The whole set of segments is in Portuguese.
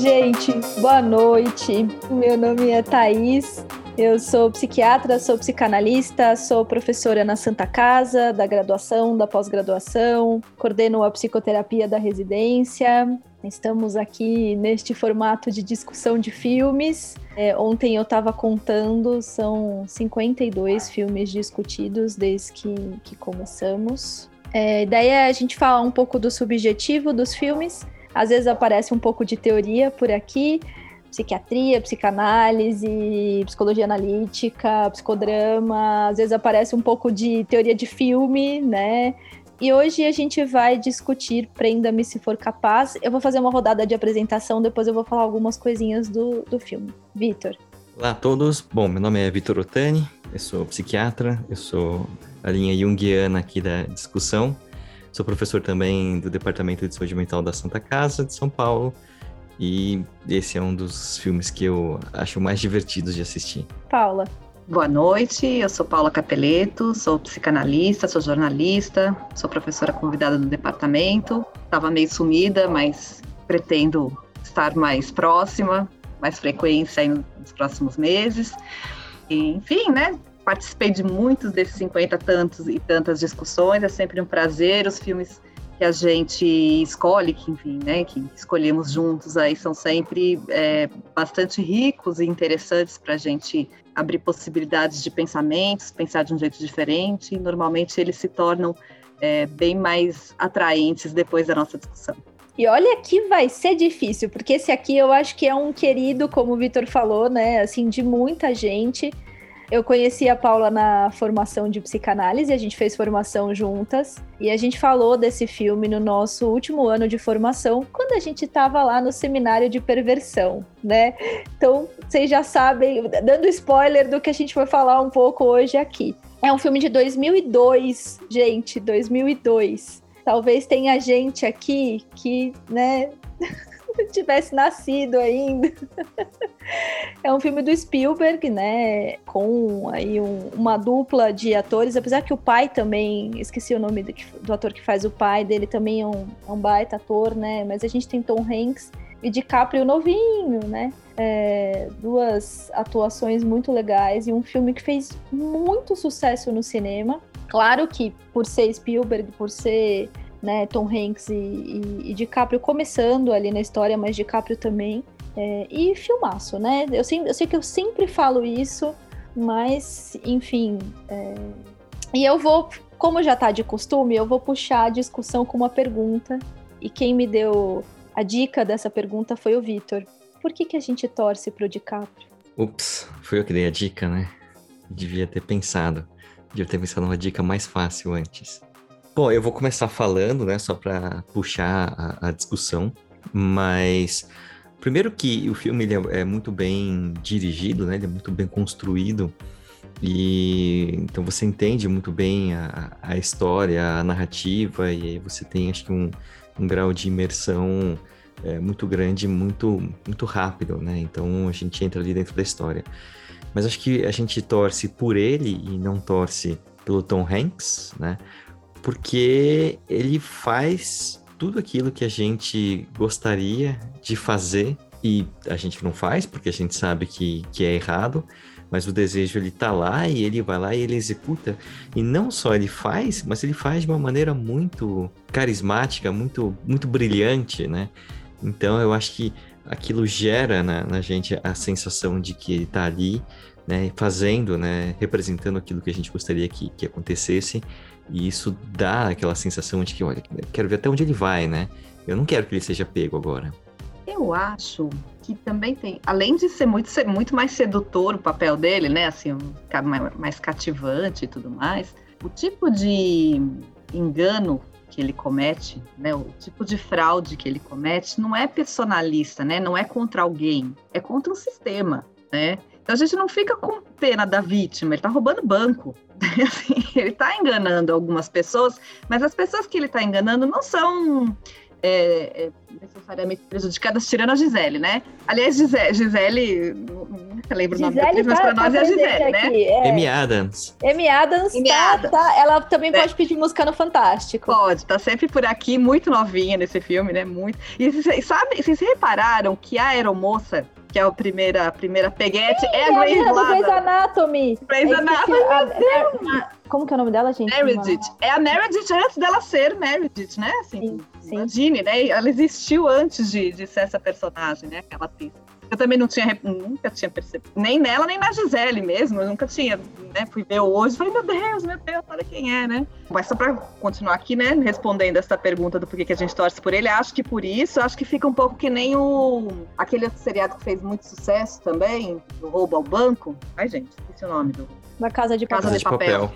Gente, boa noite. Meu nome é Thaís. Eu sou psiquiatra, sou psicanalista, sou professora na Santa Casa, da graduação, da pós-graduação, coordeno a psicoterapia da residência. Estamos aqui neste formato de discussão de filmes. É, ontem eu estava contando, são 52 filmes discutidos desde que, que começamos. É, ideia é a gente falar um pouco do subjetivo dos filmes. Às vezes aparece um pouco de teoria por aqui, psiquiatria, psicanálise, psicologia analítica, psicodrama, às vezes aparece um pouco de teoria de filme, né? E hoje a gente vai discutir Prenda-me se for capaz. Eu vou fazer uma rodada de apresentação, depois eu vou falar algumas coisinhas do, do filme. Vitor. Olá a todos. Bom, meu nome é Vitor Otani, eu sou psiquiatra, eu sou a linha junguiana aqui da discussão. Sou professor também do Departamento de Saúde Mental da Santa Casa de São Paulo e esse é um dos filmes que eu acho mais divertidos de assistir. Paula. Boa noite, eu sou Paula Capeleto, sou psicanalista, sou jornalista, sou professora convidada do departamento. Estava meio sumida, mas pretendo estar mais próxima, mais frequência nos próximos meses. E, enfim, né? Participei de muitos desses 50 tantos e tantas discussões, é sempre um prazer. Os filmes que a gente escolhe, que enfim, né, que escolhemos juntos aí são sempre é, bastante ricos e interessantes para a gente abrir possibilidades de pensamentos, pensar de um jeito diferente. E normalmente eles se tornam é, bem mais atraentes depois da nossa discussão. E olha que vai ser difícil, porque esse aqui eu acho que é um querido, como o Vitor falou, né, assim, de muita gente. Eu conheci a Paula na formação de psicanálise, a gente fez formação juntas e a gente falou desse filme no nosso último ano de formação, quando a gente estava lá no seminário de perversão, né? Então, vocês já sabem, dando spoiler do que a gente vai falar um pouco hoje aqui. É um filme de 2002, gente, 2002. Talvez tenha gente aqui que, né, tivesse nascido ainda. é um filme do Spielberg, né? Com aí um, uma dupla de atores, apesar que o pai também, esqueci o nome do, do ator que faz o pai dele, também é um, é um baita ator, né? Mas a gente tem Tom Hanks e DiCaprio novinho, né? É, duas atuações muito legais e um filme que fez muito sucesso no cinema. Claro que por ser Spielberg, por ser né, Tom Hanks e, e, e DiCaprio começando ali na história, mas DiCaprio também. É, e filmaço, né? Eu sei, eu sei que eu sempre falo isso, mas, enfim. É... E eu vou, como já tá de costume, eu vou puxar a discussão com uma pergunta. E quem me deu a dica dessa pergunta foi o Vitor. Por que, que a gente torce pro DiCaprio? Ups, foi eu que dei a dica, né? Devia ter pensado. Devia ter pensado numa dica mais fácil antes. Bom, eu vou começar falando, né, só para puxar a, a, discussão, mas primeiro que o filme ele é, é, muito bem dirigido, né, ele é muito bem construído e então você entende muito bem a, a história, a narrativa e você tem acho que um, um grau de imersão é, muito grande, muito muito rápido, né? Então a gente entra ali dentro da história. Mas acho que a gente torce por ele e não torce pelo Tom Hanks, né? Porque ele faz tudo aquilo que a gente gostaria de fazer e a gente não faz porque a gente sabe que, que é errado, mas o desejo ele tá lá e ele vai lá e ele executa. E não só ele faz, mas ele faz de uma maneira muito carismática, muito, muito brilhante, né? Então eu acho que aquilo gera na, na gente a sensação de que ele tá ali, né, fazendo, né, representando aquilo que a gente gostaria que, que acontecesse e isso dá aquela sensação de que, olha, quero ver até onde ele vai, né? Eu não quero que ele seja pego agora. Eu acho que também tem, além de ser muito, ser muito mais sedutor o papel dele, né? Assim, mais, cativante e tudo mais, o tipo de engano que ele comete, né, o tipo de fraude que ele comete não é personalista, né, não é contra alguém, é contra um sistema, né? Então a gente não fica com pena da vítima, ele está roubando banco. Assim, ele está enganando algumas pessoas, mas as pessoas que ele está enganando não são é, é necessariamente prejudicadas, tirando a Gisele, né? Aliás, Gisele, Gisele nunca lembro Gisele o nome da atriz, mas tá- pra tá nós é a presente Gisele, né? é. Amy Adams. Amy Adams, Amy tá, Adams. tá- ela também É. pode pedir música no Fantástico. Pode, tá sempre por aqui, muito novinha nesse filme, né? Muito. E vocês sabe, vocês repararam que a aeromoça, que é a primeira, a primeira peguete, é a É a Grace menina do Grey's Lada. Anatomy. Grey's Eu esqueci Anatomy, a- a- como que é o nome dela, gente? Meredith. É a Meredith antes dela ser Meredith, né? Assim, Sim, sim. imagine, né? Ela existiu antes de, de ser essa personagem, né? Aquela atriz. Eu também não tinha, nunca tinha percebido, nem nela, nem na Gisele mesmo, eu nunca tinha, né, fui ver hoje, falei, meu Deus, meu Deus, olha quem é, né? Mas só pra continuar aqui, né, respondendo essa pergunta do porquê que a gente torce por ele, acho que por isso, acho que fica um pouco que nem o, aquele outro seriado que fez muito sucesso também, do roubo ao banco, ai gente, esqueci o nome do, Da Casa de Papel. Casa de papel.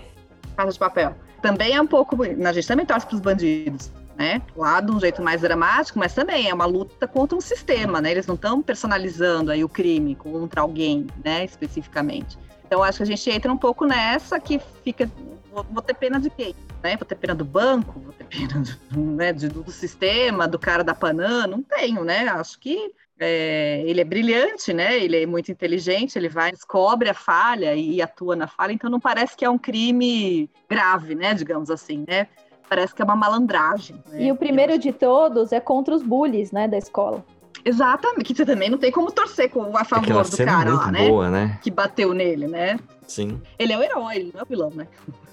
Casa de Papel. Também é um pouco. A gente também torce para os bandidos, né? Lá de um jeito mais dramático, mas também é uma luta contra um sistema, né? Eles não estão personalizando aí o crime contra alguém, né? Especificamente. Então acho que a gente entra um pouco nessa que fica. Vou, ter pena de quem? Né? Vou ter pena do banco, vou ter pena do, né, de- do sistema, do cara da Panam, não tenho, né? Acho que é, ele é brilhante, né? Ele é muito inteligente, ele vai, descobre a falha e, e atua na falha, então não parece que é um crime grave, né? Digamos assim, né? Parece que é uma malandragem. né? E o primeiro de todos é contra os bullies, né, da escola. Exatamente, que você também não tem como torcer com, a favor Aquela do cena é cara muito lá, né? boa, né? Que bateu nele, né? Sim. Ele é o herói, ele não é o vilão, né?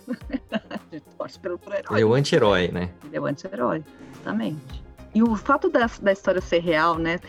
a gente torce pelo, pelo herói. Ele é o anti-herói, né? Ele é o anti-herói, exatamente. E o fato da, da história ser real, né?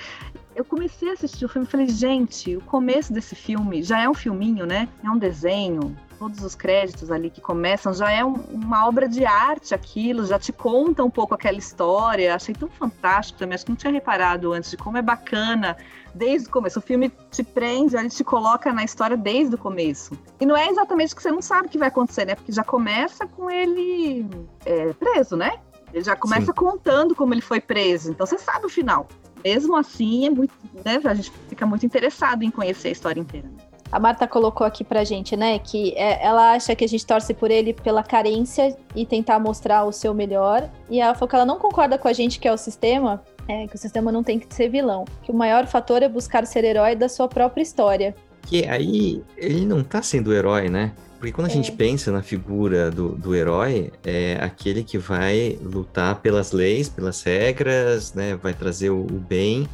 Eu comecei a assistir o filme e falei, gente, o começo desse filme já é um filminho, né? É um desenho, todos os créditos ali que começam, já é um- uma obra de arte aquilo, já te conta um pouco aquela história. Achei tão fantástico também, acho que não tinha reparado antes de como é bacana desde o começo. O filme te prende, ele te coloca na história desde o começo. E não é exatamente que você não sabe o que vai acontecer, né? Porque já começa com ele é, preso, né? Ele já começa Sim. contando como ele foi preso. Então você sabe o final. Mesmo assim, é muito, né? A gente fica muito interessado em conhecer a história inteira. né? A Marta colocou aqui pra gente, né, que é, ela acha que a gente torce por ele pela carência e tentar mostrar o seu melhor. E ela falou que ela não concorda com a gente que é o sistema, é, que o sistema não tem que ser vilão. Que o maior fator é buscar ser herói da sua própria história. Que aí ele não tá sendo herói, né? Porque quando a É. gente pensa na figura do, do herói, é aquele que vai lutar pelas leis, pelas regras, né? Vai trazer o, o bem.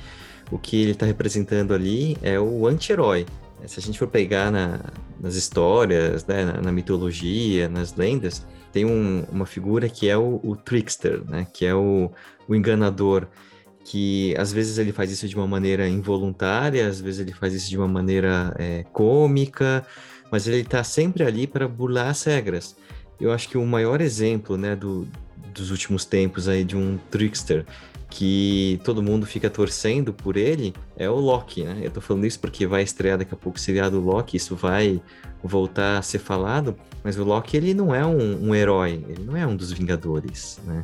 O que ele tá representando ali é o anti-herói. Se a gente for pegar na- nas histórias, né, na, na mitologia, nas lendas, tem um- uma figura que é o, o trickster, né? Que é o, o enganador que às vezes ele faz isso de uma maneira involuntária, às vezes ele faz isso de uma maneira é, cômica, mas ele está sempre ali para burlar as regras. Eu acho que o maior exemplo, né, do, dos últimos tempos aí de um trickster que todo mundo fica torcendo por ele é o Loki, né? Eu tô falando isso porque vai estrear daqui a pouco o seriado Loki, isso vai voltar a ser falado, mas o Loki ele não é um, um herói, ele não é um dos Vingadores, né?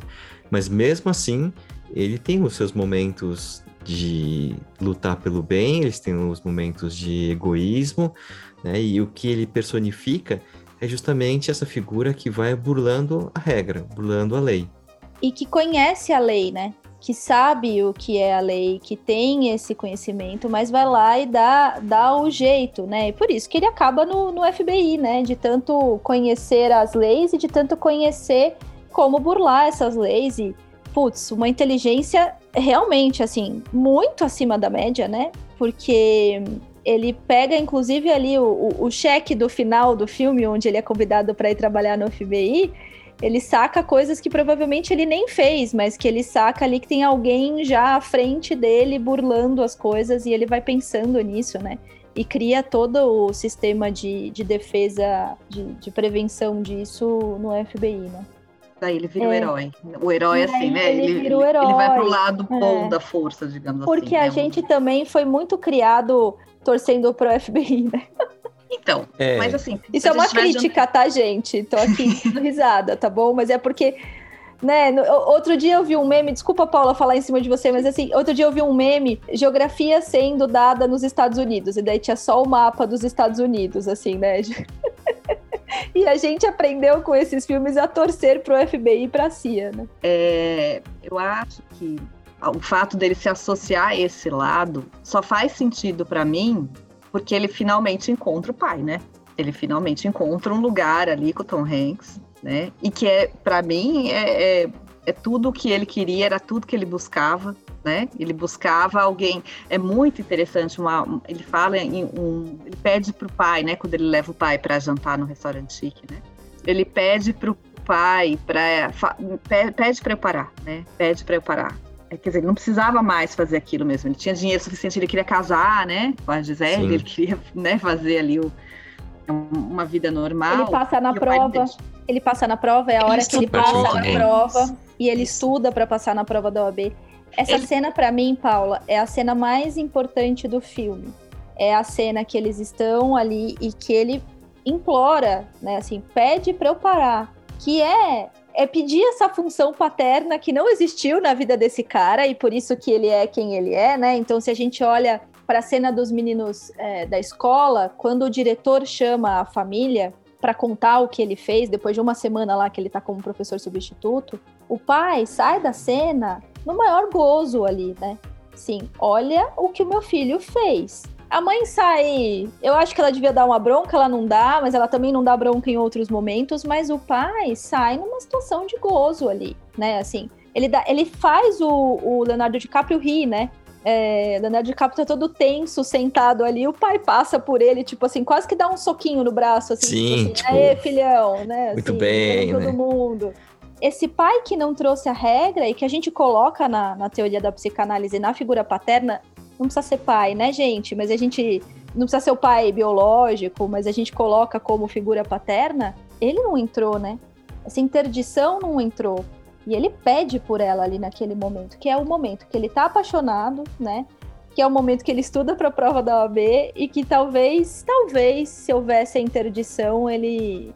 Mas mesmo assim, ele tem os seus momentos de lutar pelo bem, eles têm os momentos de egoísmo, né? E o que ele personifica é justamente essa figura que vai burlando a regra, burlando a lei. E que conhece a lei, né? Que sabe o que é a lei, que tem esse conhecimento, mas vai lá e dá, dá o jeito, né? E por isso que ele acaba no, no FBI, né? De tanto conhecer as leis e de tanto conhecer como burlar essas leis e, putz, uma inteligência realmente, assim, muito acima da média, né? Porque ele pega, inclusive, ali o, o, o cheque do final do filme, onde ele é convidado para ir trabalhar no FBI, ele saca coisas que provavelmente ele nem fez, mas que ele saca ali que tem alguém já à frente dele burlando as coisas e ele vai pensando nisso, né? E cria todo o sistema de, de defesa, de, de prevenção disso no FBI, né? Daí ele vira É. o herói. O herói, E assim, aí né? ele Ele, vira o ele- ele vai herói. pro lado bom É. da força, digamos Porque assim. a né? gente também foi muito criado torcendo pro FBI, né? Então, É, mas assim. Isso é uma crítica, tá, gente? Tô aqui dando risada, tá bom? Mas é porque. Né, no- outro dia eu vi um meme, desculpa, Paula, falar em cima de você, mas assim, outro dia eu vi um meme, geografia sendo dada nos Estados Unidos, e daí tinha só o mapa dos Estados Unidos, assim, né? E a gente aprendeu com esses filmes a torcer pro FBI e pra CIA, né? É, eu acho que o fato dele se associar a esse lado só faz sentido para mim porque ele finalmente encontra o pai, né? Ele finalmente encontra um lugar ali com o Tom Hanks, né? E que é, para mim, é, é, é tudo o que ele queria, era tudo que ele buscava, né? Ele buscava alguém. É muito interessante. Uma, ele fala em um, ele pede para o pai, né? Quando ele leva o pai para jantar no restaurante chique, né? Ele pede para o pai para pede para eu parar, né? Pede para eu parar. É, quer dizer, ele não precisava mais fazer aquilo mesmo. Ele tinha dinheiro suficiente, ele queria casar, né? Com a Gisele, Sim. ele queria né, fazer ali o, uma vida normal. Ele passa na prova. Ele passa na prova, é a hora ele que ele passa na prova e ele estuda para passar na prova da OAB. Essa ele... cena, para mim, Paula, é a cena mais importante do filme. É a cena que eles estão ali e que ele implora, né? Assim, pede para eu parar. Que é é pedir essa função paterna que não existiu na vida desse cara e por isso que ele é quem ele é, né? Então, se a gente olha para a cena dos meninos é, da escola, quando o diretor chama a família para contar o que ele fez depois de uma semana lá que ele está como professor substituto, o pai sai da cena no maior gozo ali, né? Sim, olha o que o meu filho fez. A mãe sai. Eu acho que ela devia dar uma bronca, ela não dá, mas ela também não dá bronca em outros momentos. Mas o pai sai numa situação de gozo ali, né? Assim, ele, dá, ele faz o, o Leonardo DiCaprio rir, né? É, Leonardo DiCaprio tá todo tenso, sentado ali, o pai passa por ele, tipo assim, quase que dá um soquinho no braço, assim, Sim, tipo, assim, tipo, aê, filhão, né? Muito assim, bem, todo né? mundo. Esse pai que não trouxe a regra e que a gente coloca na, na teoria da psicanálise na figura paterna, não precisa ser pai, né, gente? Mas a gente não precisa ser o pai biológico, mas a gente coloca como figura paterna, ele não entrou, né? Essa interdição não entrou. E ele pede por ela ali naquele momento, que é o momento que ele tá apaixonado, né? Que é o momento que ele estuda para a prova da OAB e que talvez, talvez, se houvesse a interdição, ele.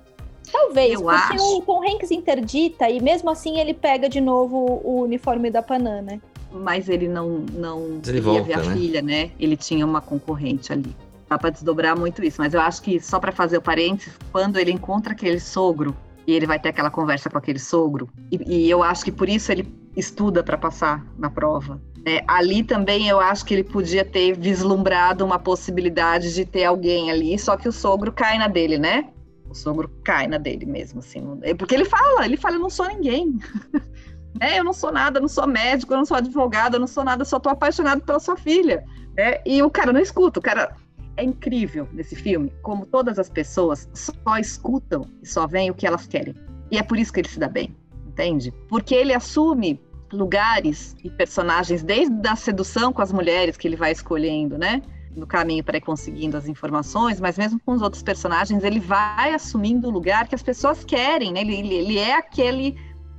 Talvez, Eu porque acho. o Tom Hanks interdita e mesmo assim ele pega de novo o uniforme da Panam, né? Mas ele não, não Ele queria ver a né? filha, né? Ele tinha uma concorrente ali. Dá pra desdobrar muito isso. Mas eu acho que, só para fazer o parênteses, quando ele encontra aquele sogro e ele vai ter aquela conversa com aquele sogro, e, e eu acho que por isso ele estuda para passar na prova. né? ali também eu acho que ele podia ter vislumbrado uma possibilidade de ter alguém ali, só que o sogro cai na dele, né? O sogro cai na dele mesmo, assim. É Porque ele fala, ele fala, eu não sou ninguém. né? Eu não sou nada, não sou médico, eu não sou advogado, não sou nada, só tô apaixonado pela sua filha. né? E o cara não escuta, o cara é incrível nesse filme, como todas as pessoas só escutam e só veem o que elas querem. E é por isso que ele se dá bem, entende? Porque ele assume lugares e personagens desde a sedução com as mulheres que ele vai escolhendo, né? No caminho para ir conseguindo as informações, mas mesmo com os outros personagens, ele vai assumindo o lugar que as pessoas querem, né? Ele, ele, ele é aquele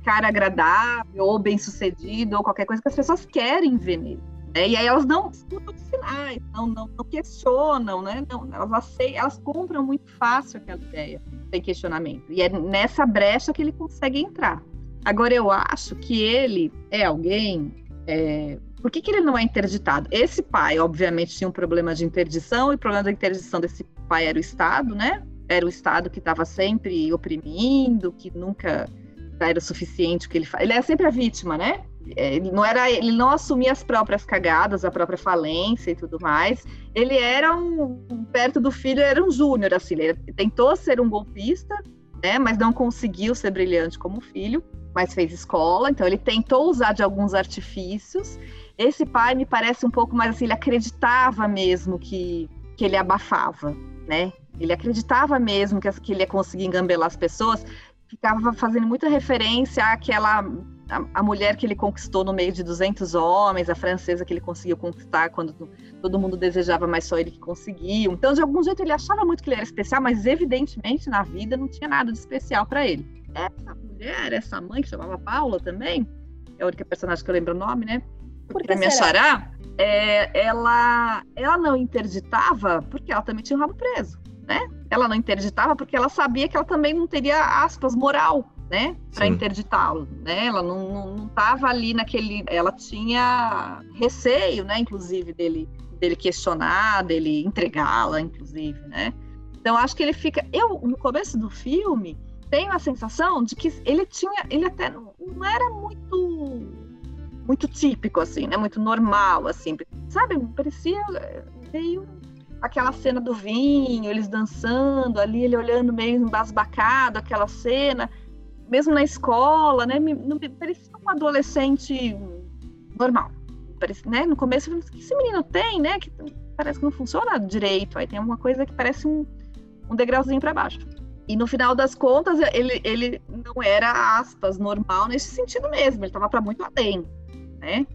cara agradável ou bem-sucedido ou qualquer coisa que as pessoas querem ver nele. né? E aí elas não escutam sinais, não, não, não questionam, né? Não, elas, aceitam, elas compram muito fácil aquela ideia, sem questionamento. E é nessa brecha que ele consegue entrar. Agora, eu acho que ele é alguém. é, Por que, que ele não é interditado? Esse pai, obviamente, tinha um problema de interdição, e o problema da interdição desse pai era o Estado, né? Era o Estado que estava sempre oprimindo, que nunca era suficiente o que ele faz. Ele era sempre a vítima, né? É, Ele não era, ele não assumia as próprias cagadas, a própria falência e tudo mais. Ele era um perto do filho, era um júnior assim. Ele tentou ser um golpista, né? Mas não conseguiu ser brilhante como filho, mas fez escola. Então ele tentou usar de alguns artifícios. Esse pai me parece um pouco mais assim. Ele acreditava mesmo que que ele abafava, né? Ele acreditava mesmo que, que ele ia conseguir engambelar as pessoas ficava fazendo muita referência àquela a, a mulher que ele conquistou no meio de 200 homens, a francesa que ele conseguiu conquistar quando todo mundo desejava, mas só ele que conseguiu. Então, de algum jeito, ele achava muito que ele era especial, mas evidentemente na vida não tinha nada de especial para ele. Essa mulher, essa mãe que chamava Paula também, é a única personagem que eu lembro o nome, né? Por Porque que minha será? xará, é, ela, ela não interditava porque ela também tinha o rabo preso, né? Ela não interditava porque ela sabia que ela também não teria, aspas, moral, né? Para interditá-lo, né? Ela não, não, não tava ali naquele... Ela tinha receio, né? Inclusive, dele, dele questionar, dele entregá-la, inclusive, né? Então acho que ele fica. Eu, no começo do filme, tenho a sensação de que ele tinha. Ele até não, não era muito. Muito típico, assim, né? Muito normal, assim. Sabe? Parecia meio aquela cena do vinho, eles dançando ali, ele olhando meio embasbacado, aquela cena, mesmo na escola, né? Me, me parecia um adolescente normal. Parece, né? No começo, que esse menino tem, né? Que parece que não funciona direito. Aí tem uma coisa que parece um, um degrauzinho para baixo. E no final das contas, ele, ele não era, aspas, normal nesse sentido mesmo. Ele estava para muito além, né?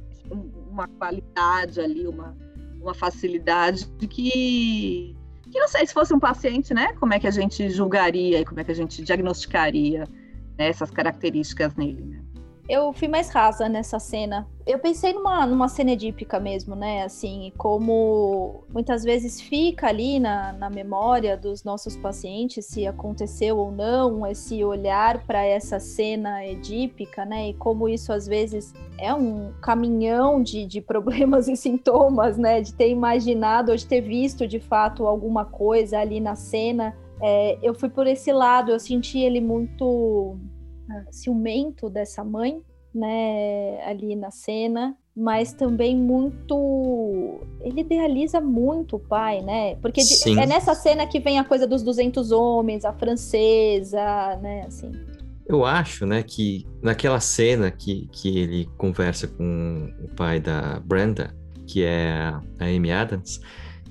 Uma qualidade ali, uma, uma facilidade de que, que não sei se fosse um paciente, né? Como é que a gente julgaria e como é que a gente diagnosticaria né, essas características nele, né? Eu fui mais rasa nessa cena. Eu pensei numa, numa cena edípica mesmo, né? Assim, como muitas vezes fica ali na, na memória dos nossos pacientes se aconteceu ou não esse olhar para essa cena edípica, né? E como isso às vezes é um caminhão de, de problemas e sintomas, né? De ter imaginado ou de ter visto de fato alguma coisa ali na cena. É, eu fui por esse lado, eu senti ele muito ciumento dessa mãe, né, ali na cena, mas também muito. Ele idealiza muito o pai, né? Porque Sim. é nessa cena que vem a coisa dos 200 homens, a francesa, né? Assim. Eu acho, né, que naquela cena que, que ele conversa com o pai da Brenda, que é a Amy Adams,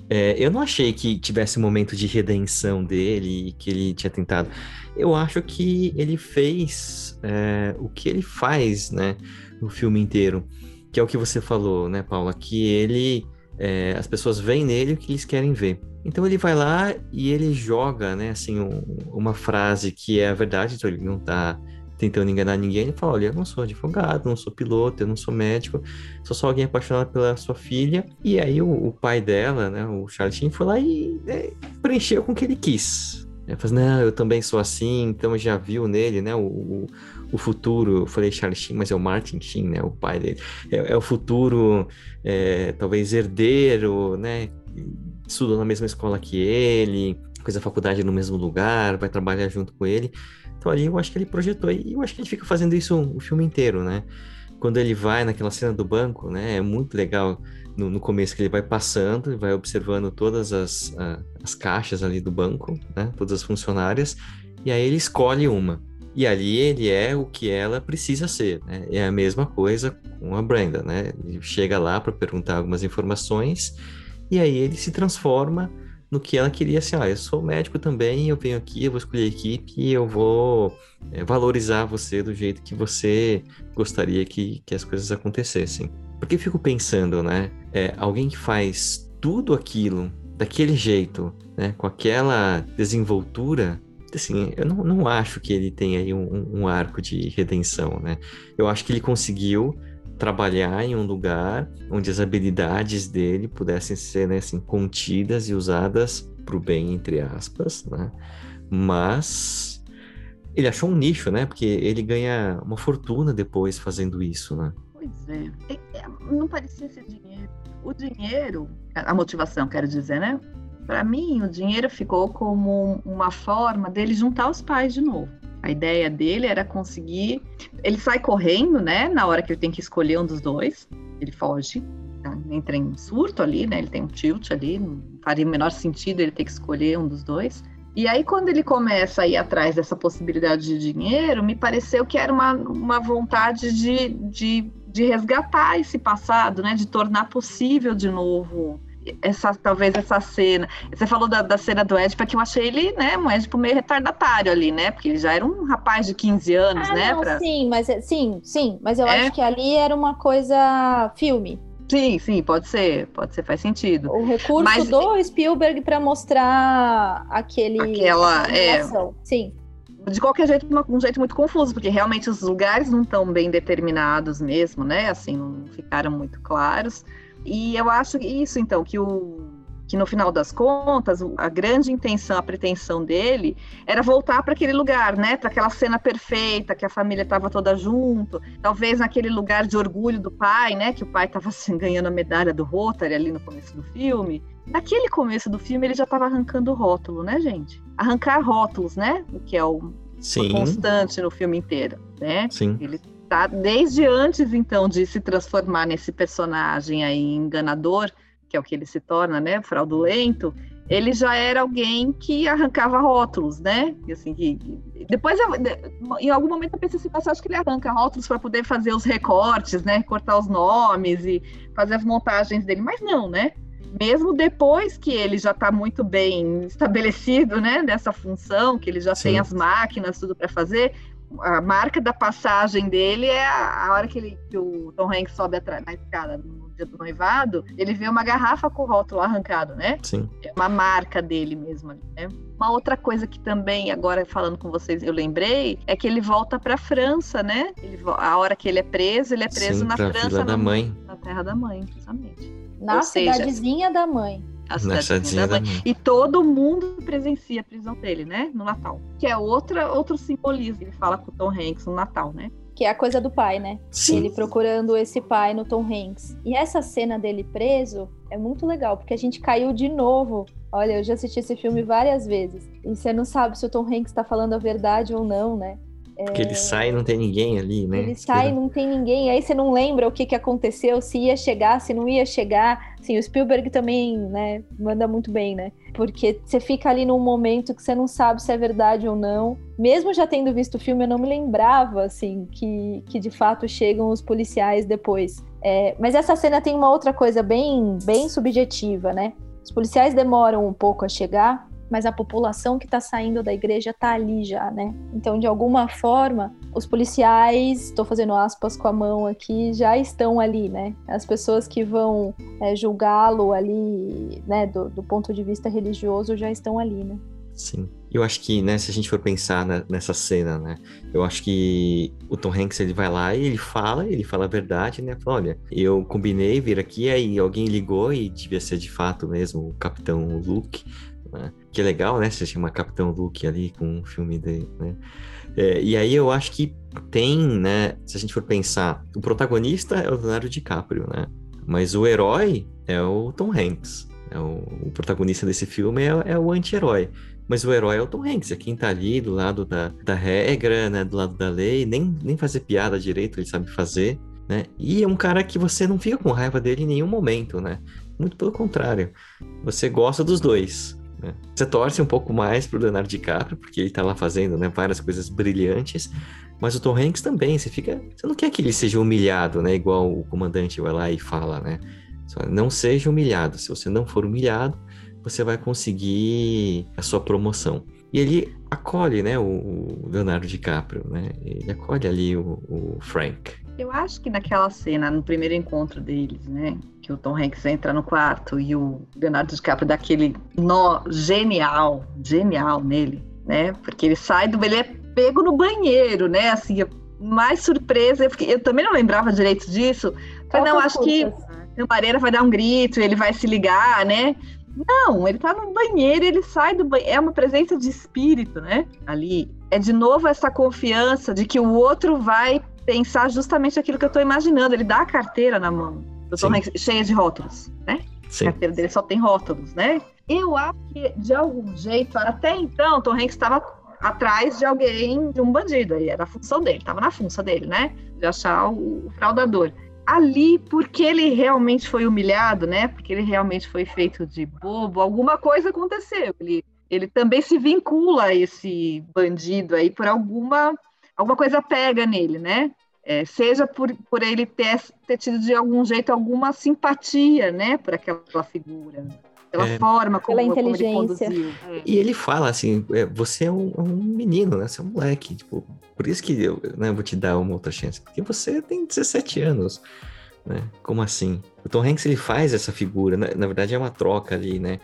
é, eu não achei que tivesse um momento de redenção dele que ele tinha tentado. Eu acho que ele fez é, o que ele faz, né, no filme inteiro, que é o que você falou, né, Paula, que ele, é, as pessoas veem nele o que eles querem ver. Então ele vai lá e ele joga, né, assim, um, uma frase que é a verdade, então ele não está tentando enganar ninguém, ele fala: Olha, eu não sou advogado, não sou piloto, eu não sou médico, sou só alguém apaixonado pela sua filha. E aí o, o pai dela, né, o Charlie Sheen, foi lá e né, preencheu com o que ele quis. Ele falou: Não, eu também sou assim, então já viu nele, né, o, o, o futuro. Eu falei Charlie Sheen, mas é o Martin Sheen, né, o pai dele. É, é o futuro, é, talvez herdeiro, né, estudou na mesma escola que ele, fez a faculdade no mesmo lugar, vai trabalhar junto com ele. Então ali eu acho que ele projetou, e eu acho que ele fica fazendo isso o filme inteiro, né? Quando ele vai naquela cena do banco, né? É muito legal no, no começo que ele vai passando e vai observando todas as, as caixas ali do banco, né? Todas as funcionárias, e aí ele escolhe uma. E ali ele é o que ela precisa ser, né? É a mesma coisa com a Brenda, né? Ele chega lá para perguntar algumas informações e aí ele se transforma no que ela queria, assim, ah, eu sou médico também, eu venho aqui, eu vou escolher a equipe e eu vou é, valorizar você do jeito que você gostaria que, que as coisas acontecessem. Porque fico pensando, né, é, alguém que faz tudo aquilo daquele jeito, né, com aquela desenvoltura, assim, eu não, não acho que ele tenha aí um, um arco de redenção, né? Eu acho que ele conseguiu trabalhar em um lugar onde as habilidades dele pudessem ser né, assim, contidas e usadas para o bem, entre aspas, né? Mas ele achou um nicho, né? Porque ele ganha uma fortuna depois fazendo isso, né? Pois é. é, é não parecia ser dinheiro. O dinheiro, a motivação, quero dizer, né? Para mim, o dinheiro ficou como uma forma dele juntar os pais de novo. A ideia dele era conseguir. Ele sai correndo, né? Na hora que ele tem que escolher um dos dois, ele foge, tá? entra em surto ali, né? Ele tem um tilt ali, não faria o menor sentido ele ter que escolher um dos dois. E aí, quando ele começa a ir atrás dessa possibilidade de dinheiro, me pareceu que era uma, uma vontade de, de, de resgatar esse passado, né? De tornar possível de novo essa talvez essa cena. Você falou da, da cena do Édipo, que eu achei ele, né, um Édipo meio retardatário ali, né? Porque ele já era um rapaz de 15 anos, ah, né? Não, pra... Sim, mas é, sim, sim, mas eu é? acho que ali era uma coisa filme. Sim, sim, pode ser, pode ser, faz sentido. O recurso mas... do Spielberg para mostrar aquele aquela é sim. De qualquer jeito, um jeito muito confuso, porque realmente os lugares não estão bem determinados mesmo, né? Assim, não ficaram muito claros. E eu acho isso, então, que o que no final das contas, a grande intenção, a pretensão dele era voltar para aquele lugar, né? Para aquela cena perfeita, que a família estava toda junto, talvez naquele lugar de orgulho do pai, né? Que o pai estava assim, ganhando a medalha do Rotary ali no começo do filme. Naquele começo do filme ele já estava arrancando o rótulo, né, gente? Arrancar rótulos, né? O que é o constante no filme inteiro, né? Sim. Ele tá desde antes então de se transformar nesse personagem aí enganador, que é o que ele se torna, né, fraudulento, ele já era alguém que arrancava rótulos, né? E assim, que, depois, eu, em algum momento eu pensei assim, eu acho que ele arranca rótulos para poder fazer os recortes, né? Cortar os nomes e fazer as montagens dele, mas não, né? Mesmo depois que ele já está muito bem estabelecido, né? Dessa função, que ele já Sim. tem as máquinas, tudo para fazer, a marca da passagem dele é a, a hora que, ele, que o Tom Hanks sobe atrás, na escada no dia do noivado, ele vê uma garrafa com o rótulo arrancado, né? Sim. É uma marca dele mesmo ali, né? Uma outra coisa que também, agora falando com vocês, eu lembrei, é que ele volta para a França, né? Ele, a hora que ele é preso, ele é preso Sim, na França. Vila da mãe. Na terra da mãe, justamente. Na Ou cidadezinha seja, da mãe a cidadezinha da mãe. E todo mundo presencia a prisão dele, né? No Natal. Que é outra, outro simbolismo. Ele fala com o Tom Hanks no Natal, né? Que é a coisa do pai, né? Sim. Ele procurando esse pai no Tom Hanks. E essa cena dele preso é muito legal, porque a gente caiu de novo. Olha, eu já assisti esse filme várias vezes. E você não sabe se o Tom Hanks tá falando a verdade ou não, né? Porque é... ele sai e não tem ninguém ali, né? Ele sai e não tem ninguém, aí você não lembra o que, que aconteceu, se ia chegar, se não ia chegar. Sim, o Spielberg também, né, manda muito bem, né? Porque você fica ali num momento que você não sabe se é verdade ou não. Mesmo já tendo visto o filme, eu não me lembrava, assim, que, que de fato chegam os policiais depois. É, mas essa cena tem uma outra coisa bem, bem subjetiva, né? Os policiais demoram um pouco a chegar, mas a população que está saindo da igreja está ali já, né? Então, de alguma forma, os policiais, estou fazendo aspas com a mão aqui, já estão ali, né? As pessoas que vão é, julgá-lo ali, né, do, do ponto de vista religioso, já estão ali, né? Sim. Eu acho que, né, se a gente for pensar nessa cena, né, eu acho que o Tom Hanks, ele vai lá e ele fala, ele fala a verdade, né, fala, olha, eu combinei vir aqui, aí alguém ligou e devia ser de fato mesmo o Capitão Luke, né? Que legal, né? Você chama Capitão Luke ali com um filme dele, né? É, e aí eu acho que tem, né? Se a gente for pensar, o protagonista é o Leonardo DiCaprio, né? Mas o herói é o Tom Hanks. É o, o, protagonista desse filme é, é o anti-herói. Mas o herói é o Tom Hanks, é quem tá ali do lado da, da regra, né? Do lado da lei, nem, nem fazer piada direito ele sabe fazer, né? E é um cara que você não fica com raiva dele em nenhum momento, né? Muito pelo contrário. Você gosta dos dois. Né? Você torce um pouco mais pro Leonardo DiCaprio, porque ele tá lá fazendo né, várias coisas brilhantes, mas o Tom Hanks também, você fica. Você não quer que ele seja humilhado, né? Igual o comandante vai lá e fala, né? Não seja humilhado. Se você não for humilhado, você vai conseguir a sua promoção. E ele acolhe, né, o Leonardo DiCaprio, né? Ele acolhe ali o, o Frank. Eu acho que naquela cena, no primeiro encontro deles, né? Que o Tom Hanks entra no quarto e o Leonardo DiCaprio dá aquele nó genial, genial nele, né? Porque ele sai do. Ele é pego no banheiro, né? Assim, mais surpresa. Eu, fiquei, eu também não lembrava direito disso. Falei, não, acho que a camareira vai dar um grito, ele vai se ligar, né? Não, ele tá no banheiro, ele sai do banheiro. É uma presença de espírito, né? Ali. É de novo essa confiança de que o outro vai pensar justamente aquilo que eu estou imaginando. Ele dá a carteira na mão, cheia de rótulos, né? Sim. A carteira dele só tem rótulos, né? Eu acho que, de algum jeito, até então, Tom Hanks estava atrás de alguém, de um bandido, aí era a função dele, estava na função dele, né? De achar o, o fraudador. Ali, porque ele realmente foi humilhado, né? Porque ele realmente foi feito de bobo, alguma coisa aconteceu. Ele, ele também se vincula a esse bandido aí por alguma alguma coisa pega nele, né? É, seja por, por ele ter, ter tido de algum jeito alguma simpatia, né, por aquela figura, pela é, forma como, pela inteligência. Como ele conduziu. E ele fala assim, é, você é um, é um, menino, né, você é um moleque, tipo, por isso que eu né, vou te dar uma outra chance, porque você tem 17 anos, né, como assim? O Tom Hanks, ele faz essa figura, na, na verdade é uma troca ali, né,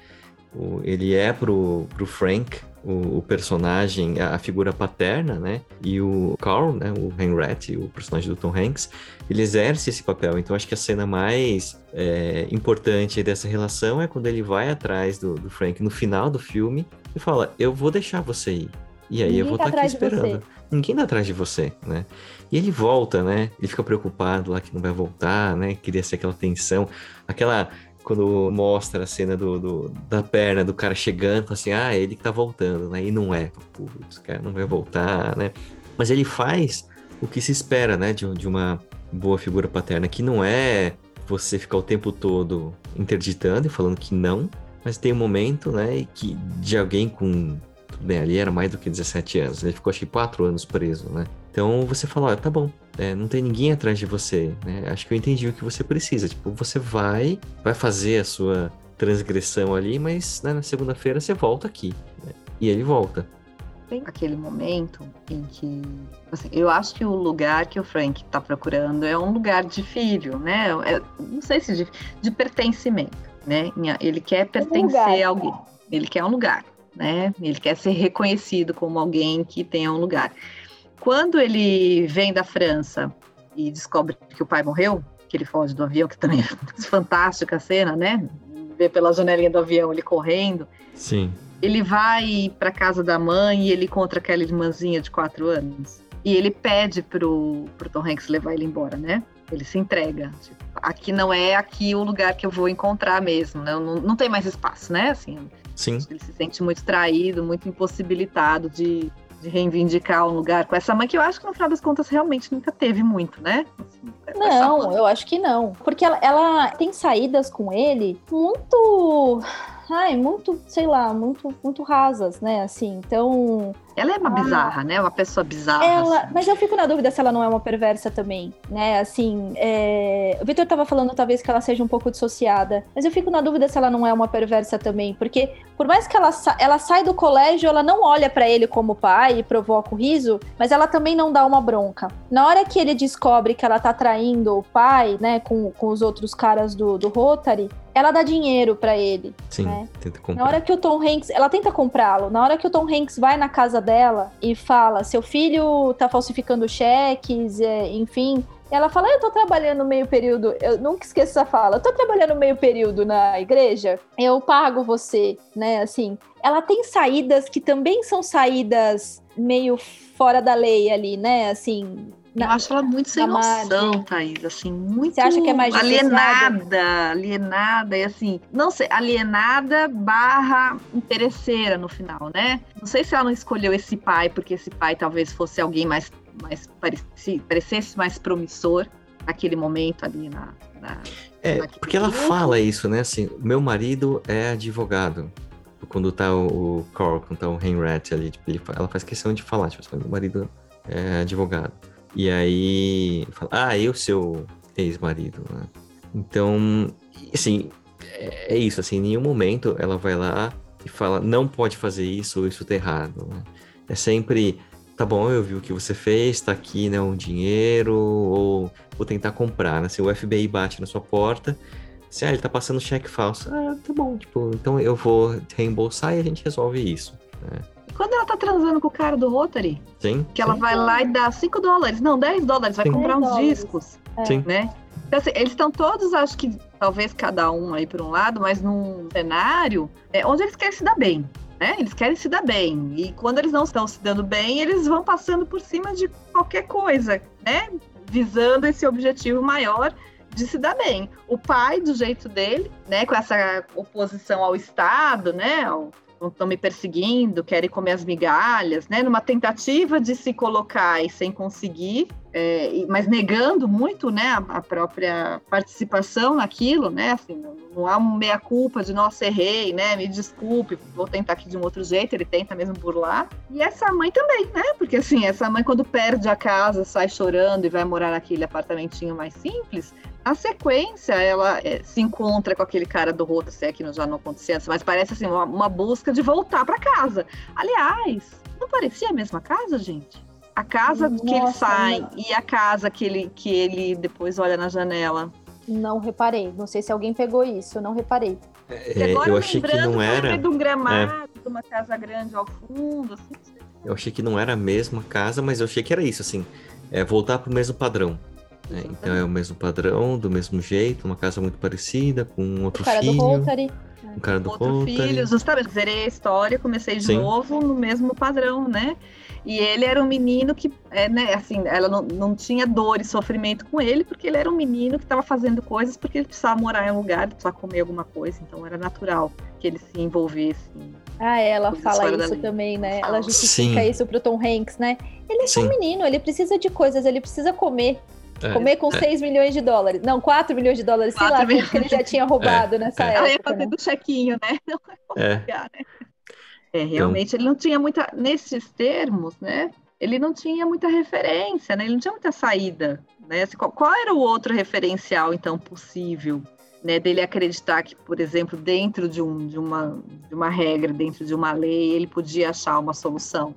o, ele é pro, pro Frank o, o, personagem, a, figura paterna, né? E o Carl, né? O Henry, o personagem do Tom Hanks, ele exerce esse papel. Então acho que a cena mais é, importante dessa relação é quando ele vai atrás do, do, Frank no final do filme e fala: Eu vou deixar você ir. E aí Ninguém eu vou estar tá aqui esperando. Ninguém tá atrás de você, né? E ele volta, né? Ele fica preocupado lá que não vai voltar, né? Queria ser aquela tensão, aquela quando mostra a cena do, do, da perna do cara chegando, assim, ah, ele que tá voltando, né? E não é, putz, cara não vai voltar, né? Mas ele faz o que se espera, né, de, de uma boa figura paterna, que não é você ficar o tempo todo interditando e falando que não, mas tem um momento, né, que de alguém com tudo bem, ali era mais do que 17 anos, ele ficou acho que 4 anos preso, né? Então você fala, ah, tá bom, é, não tem ninguém atrás de você, né? Acho que eu entendi o que você precisa. Tipo, você vai, vai fazer a sua transgressão ali, mas né, na segunda-feira você volta aqui. Né? E ele volta. Tem aquele momento em que, assim, eu acho que o lugar que o Frank está procurando é um lugar de filho, né? É, não sei se de, de pertencimento, né? Ele quer pertencer um a alguém. Ele quer um lugar, né? Ele quer ser reconhecido como alguém que tenha um lugar. Quando ele vem da França e descobre que o pai morreu, que ele foge do avião, que também é fantástica a cena, né? Ver pela janelinha do avião ele correndo. Sim. Ele vai para casa da mãe e ele encontra aquela irmãzinha de quatro anos. E ele pede pro, pro Tom Hanks levar ele embora, né? Ele se entrega. Tipo, aqui não é aqui o lugar que eu vou encontrar mesmo, né? Não, não tem mais espaço, né? Assim, Sim. Ele se sente muito traído, muito impossibilitado de, de reivindicar um lugar com essa mãe que eu acho que no final das contas realmente nunca teve muito, né? Assim, não, eu acho que não. Porque ela, ela tem saídas com ele muito ai, muito, sei lá, muito, muito rasas, né? Assim, então. Ela é uma ah, bizarra, né? Uma pessoa bizarra. Ela, assim. Mas eu fico na dúvida se ela não é uma perversa também, né? Assim, é... o Victor tava falando talvez que ela seja um pouco dissociada, mas eu fico na dúvida se ela não é uma perversa também, porque por mais que ela, sa... ela sai do colégio, ela não olha para ele como pai e provoca o riso, mas ela também não dá uma bronca. Na hora que ele descobre que ela tá traindo o pai, né, com, com os outros caras do, do Rotary, ela dá dinheiro para ele. Sim, né? tenta comprar. Na hora que o Tom Hanks, ela tenta comprá-lo. Na hora que o Tom Hanks vai na casa dela e fala: "Seu filho tá falsificando cheques, é, enfim", ela fala: Eu tô trabalhando meio período. Eu nunca esqueço essa fala. Eu tô trabalhando meio período na igreja. Eu pago você, né? Assim, ela tem saídas que também são saídas meio fora da lei ali, né? Assim, na, eu acho ela muito sem noção, Thaís, assim, muito Você acha que é mais alienada, alienada, e assim, não sei, alienada barra interesseira no final, né? Não sei se ela não escolheu esse pai, porque esse pai talvez fosse alguém mais, mais parecesse, parecesse mais promissor naquele momento ali na. na é, porque ela fala isso, né? Assim, meu marido é advogado quando tá o, Carl, quando tá o Henry ali, tipo, ela faz questão de falar, tipo, assim, meu marido é advogado. E aí, fala, ah, eu seu ex-marido, né? Então, assim, é, é, isso, assim, em nenhum momento ela vai lá e fala, não pode fazer isso isso tá errado, né? É sempre, tá bom, eu vi o que você fez, tá aqui, né, um dinheiro, ou vou tentar comprar, né? Se o FBI bate na sua porta, se ah, ele tá passando cheque falso, ah, tá bom, tipo, então eu vou reembolsar e a gente resolve isso, né? Quando ela tá transando com o cara do Rotary, sim, que ela vai lá e dá 5 dólares, não, 10 dólares, vai sim. comprar uns discos. É. Sim. Né? Então, assim, eles estão todos, acho que, talvez cada um aí por um lado, mas num cenário é, onde eles querem se dar bem. Né? Eles querem se dar bem. E quando eles não estão se dando bem, eles vão passando por cima de qualquer coisa, né? Visando esse objetivo maior de se dar bem. O pai, do jeito dele, né, com essa oposição ao Estado, né, ao, estão me perseguindo, querem comer as migalhas, né? Numa tentativa de se colocar e sem conseguir, é, mas negando muito, né, a, própria participação naquilo, né? Assim, não, não há meia culpa de nossa errei, né? Me desculpe, vou tentar aqui de um outro jeito. Ele tenta mesmo burlar. E essa mãe também, né? Porque assim, essa mãe quando perde a casa, sai chorando e vai morar naquele apartamentinho mais simples, a sequência, ela é, se encontra com aquele cara do Rota, se é que já não acontecia antes, mas parece assim, uma, uma busca de voltar para casa. Aliás, não parecia a mesma casa, gente? A casa Nossa, que ele sai não. e a casa que ele, que ele depois olha na janela. Não reparei. Não sei se alguém pegou isso, eu não reparei. É, eu achei que não era. De um gramado, uma casa grande ao fundo, assim. Eu achei que não era a mesma casa, mas eu achei que era isso, assim, é voltar pro mesmo padrão. né? Então é o mesmo padrão, do mesmo jeito, uma casa muito parecida, com outro O cara do filho, Rotary. um cara do outro Rotary. filho, justamente. Zerei a história, comecei de Sim. novo no mesmo padrão, né? E ele era um menino que, é, né, assim, ela não, não tinha dor e sofrimento com ele, porque ele era um menino que estava fazendo coisas porque ele precisava morar em um lugar, ele precisava comer alguma coisa, então era natural que ele se envolvesse. Ah, ela Coisas fala isso também, né? Fala. Ela justifica Sim. isso pro Tom Hanks, né? Ele é só um menino, ele precisa de coisas, ele precisa comer. É, comer com é. 6 milhões de dólares. Não, 4 milhões de dólares, sei lá, quanto que ele já tinha roubado nessa é. Aí ia época. fazer né? do chequinho, né? Não É. confiar, né? É, realmente ele não tinha muita, nesses termos, né? Ele não tinha muita referência, né? Ele não tinha muita saída, né? Assim, Qual, qual era o outro referencial, então, possível, né? Dele acreditar que, por exemplo, dentro de, um, de, uma, de uma regra, dentro de uma lei, ele podia achar uma solução?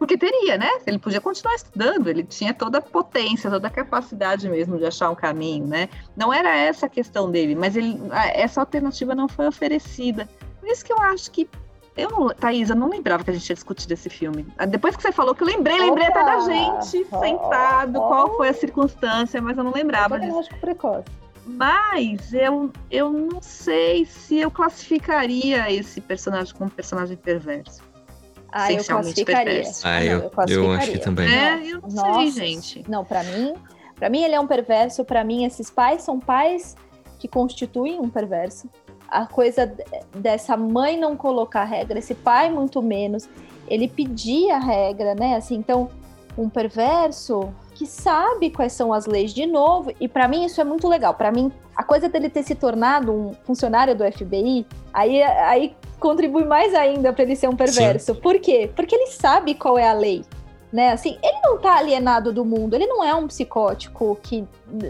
Porque teria, né? Ele podia continuar estudando, ele tinha toda a potência, toda a capacidade mesmo de achar um caminho, né? Não era essa a questão dele, mas ele, essa alternativa não foi oferecida. Por isso que eu acho que. Eu, não- Thaís, eu não lembrava que a gente tinha discutido esse filme. Ah, Depois que você falou que eu lembrei, lembrei até da gente sentado, ó. qual foi a circunstância, mas eu não lembrava disso. Diagnóstico precoce. Mas eu, eu não sei se eu classificaria esse personagem como personagem perverso. Ah, eu classificaria. perverso. Ah, não, eu, eu acho que classificaria. também. É, eu não Nossa, sei, gente. Não, pra mim, para mim ele é um perverso. Pra mim esses pais são pais que constituem um perverso. A coisa de- dessa mãe não colocar regra, esse pai muito menos, ele pedia a regra, né? Assim, então um perverso que sabe quais são as leis de novo. E pra mim isso é muito legal. Pra mim a coisa dele ter se tornado um funcionário do FBI, aí aí contribui mais ainda pra ele ser um perverso. Por quê? Porque ele sabe qual é a lei né? Assim, ele não tá alienado do mundo, ele não é um psicótico que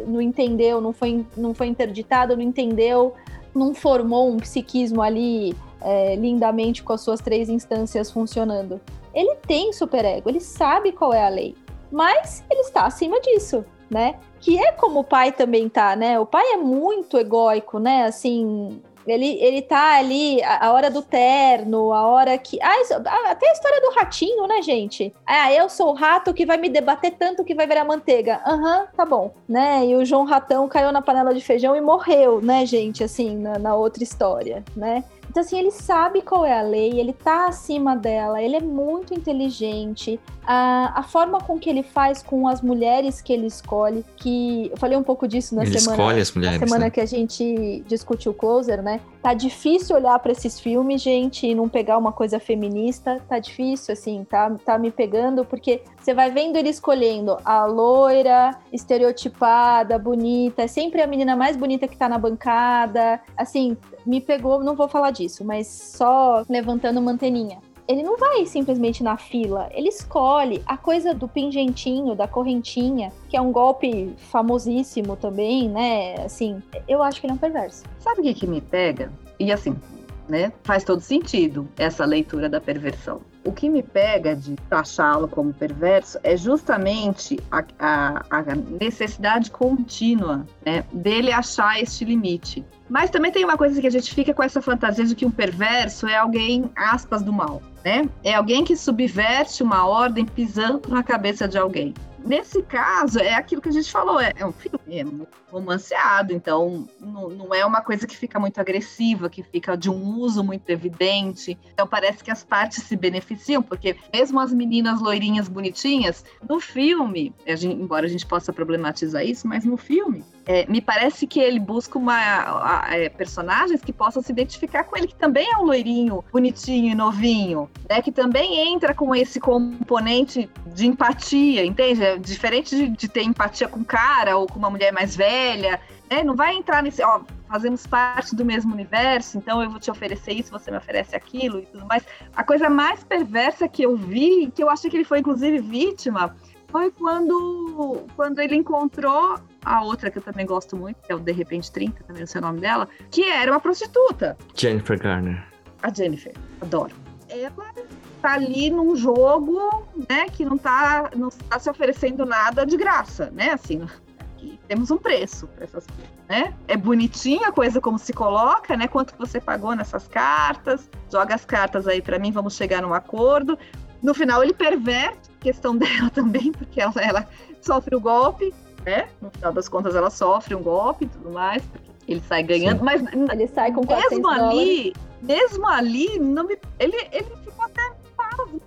não entendeu, não foi, não foi interditado, não entendeu, não formou um psiquismo ali é, lindamente com as suas três instâncias funcionando. Ele tem superego, ele sabe qual é a lei, mas ele está acima disso, né? Que é como o pai também tá, né? O pai é muito egóico, né? Assim, ele, ele tá ali, a, a hora do terno, a hora que. Ah, isso- até a história do ratinho, né, gente? Ah, eu sou o rato que vai me debater tanto que vai virar manteiga. Aham, tá bom. Né? E o João Ratão caiu na panela de feijão e morreu, né, gente? Assim, na, na outra história, né? Então, assim, ele sabe qual é a lei, ele tá acima dela, ele é muito inteligente. A, a forma com que ele faz com as mulheres que ele escolhe, que eu falei um pouco disso na Ele semana escolhe as na mulheres, semana né? que a gente discutiu o Closer, né? Tá difícil olhar pra esses filmes, gente, e não pegar uma coisa feminista. Tá difícil, assim, tá, tá me pegando, porque você vai vendo ele escolhendo a loira, estereotipada, bonita, é sempre a menina mais bonita que tá na bancada. Assim, me pegou, não vou falar disso, mas só levantando manteninha. Ele não vai simplesmente na fila, ele escolhe a coisa do pingentinho, da correntinha, que é um golpe famosíssimo também, né? Assim, eu acho que ele é um perverso. Sabe o que, que me pega? E assim, né? Faz todo sentido essa leitura da perversão. O que me pega de taxá-lo como perverso é justamente a, a- a necessidade contínua né, dele achar este limite. Mas também tem uma coisa que a gente fica com essa fantasia de que um perverso é alguém, aspas, do mal, né? É alguém que subverte uma ordem pisando na cabeça de alguém. Nesse caso, é aquilo que a gente falou, é, é um filme é romanceado, então não, não é uma coisa que fica muito agressiva, que fica de um uso muito evidente. Então parece que as partes se beneficiam, porque mesmo as meninas loirinhas bonitinhas, no filme, a gente- embora a gente possa problematizar isso, mas no filme, é, me parece que ele busca uma, a- a- é, personagens que possam se identificar com ele, que também é um loirinho, bonitinho e novinho, né? Que também entra com esse componente de empatia, entende? É diferente de, de ter empatia com um cara ou com uma mulher mais velha, né? Não vai entrar nesse, ó, fazemos parte do mesmo universo, então eu vou te oferecer isso, você me oferece aquilo e tudo mais. A coisa mais perversa que eu vi, que eu achei que ele foi inclusive vítima, foi quando, quando ele encontrou a outra que eu também gosto muito, que é o De Repente 30, também não sei o nome dela, que era uma prostituta, Jennifer Garner. a Jennifer. Adoro. Ela tá ali num jogo, né, que não tá, não tá se oferecendo nada de graça, né, assim. Temos um preço para essas coisas, né? É bonitinha a coisa como se coloca, né? Quanto você pagou nessas cartas? Joga as cartas aí para mim, vamos chegar num acordo. No final ele perverte a questão dela também, porque ela, ela sofre o golpe, né? No final das contas ela sofre um golpe e tudo mais, ele sai ganhando, Sim. mas ele sai com mesmo ali, mesmo ali, não me, ele, ele ficou até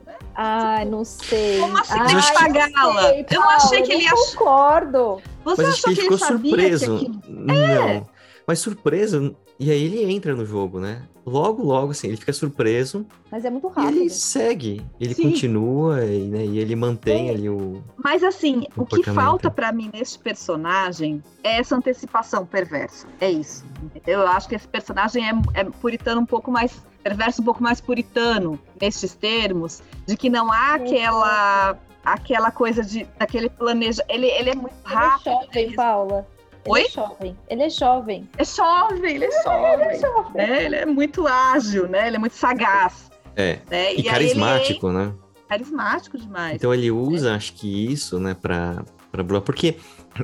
né? Ai, não sei. Como assim Ai, que pagá-la? Eu não achei que ele ia. concordo. Você mas achou que ele ficou surpreso? Que... Não. É. Mas surpreso, e aí ele entra no jogo, né? Logo, logo, assim, ele fica surpreso. Mas é muito rápido. E ele segue, ele Sim. continua e, né, e ele mantém ali o. Mas assim, o que falta para mim nesse personagem é essa antecipação perversa. É isso. Entendeu? Eu acho que esse personagem é, é puritano um pouco mais perverso um pouco mais puritano nestes termos, de que não há aquela aquela coisa de daquele planeja, ele ele é muito rápido. Ele é jovem, Paula. Ele Oi? É jovem. Ele é jovem. É jovem, ele é jovem. Ele é, jovem. Né? Ele é muito ágil, né? Ele é muito sagaz. É. Né? E, e carismático, é né? Carismático demais. Então ele usa, é. acho que isso, né, para para porque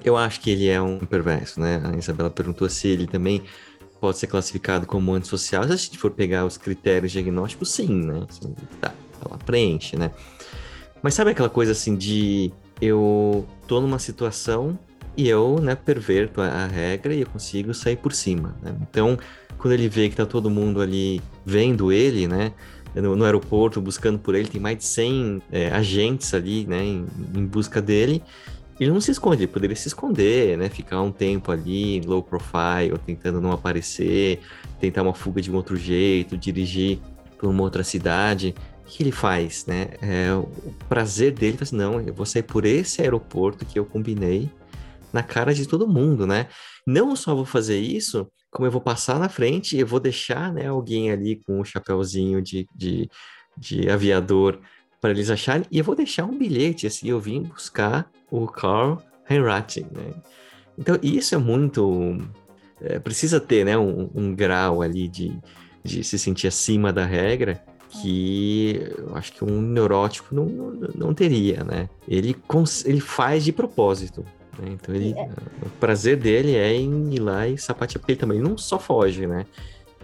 eu acho que ele é um perverso, né? A Isabela perguntou se ele também pode ser classificado como antissocial. Se a gente for pegar os critérios diagnósticos, sim, né? Assim, tá, ela preenche, né? Mas sabe aquela coisa assim de eu tô numa situação e eu, né, perverto a, regra e eu consigo sair por cima, né? Então, quando ele vê que tá todo mundo ali vendo ele, né, no, no aeroporto buscando por ele, tem mais de 100 é, agentes ali, né, em, em busca dele, ele não se esconde, ele poderia se esconder, né? Ficar um tempo ali, low profile, tentando não aparecer, tentar uma fuga de um outro jeito, dirigir para uma outra cidade. O que ele faz, né? É, o prazer dele assim, não, eu vou sair por esse aeroporto que eu combinei na cara de todo mundo, né? Não só vou fazer isso, como eu vou passar na frente e vou deixar né, alguém ali com o um chapéuzinho de, de, de aviador para eles acharem, e eu vou deixar um bilhete, assim, eu vim buscar o Carl Heinrich, né? Então, isso é muito... É, precisa ter, né, um, um grau ali de, de se sentir acima da regra, que eu acho que um neurótico não, não, não teria, né? Ele, ele faz de propósito. Né? Então ele, é. o prazer dele é em ir lá e sapatear, porque ele também não só foge, né?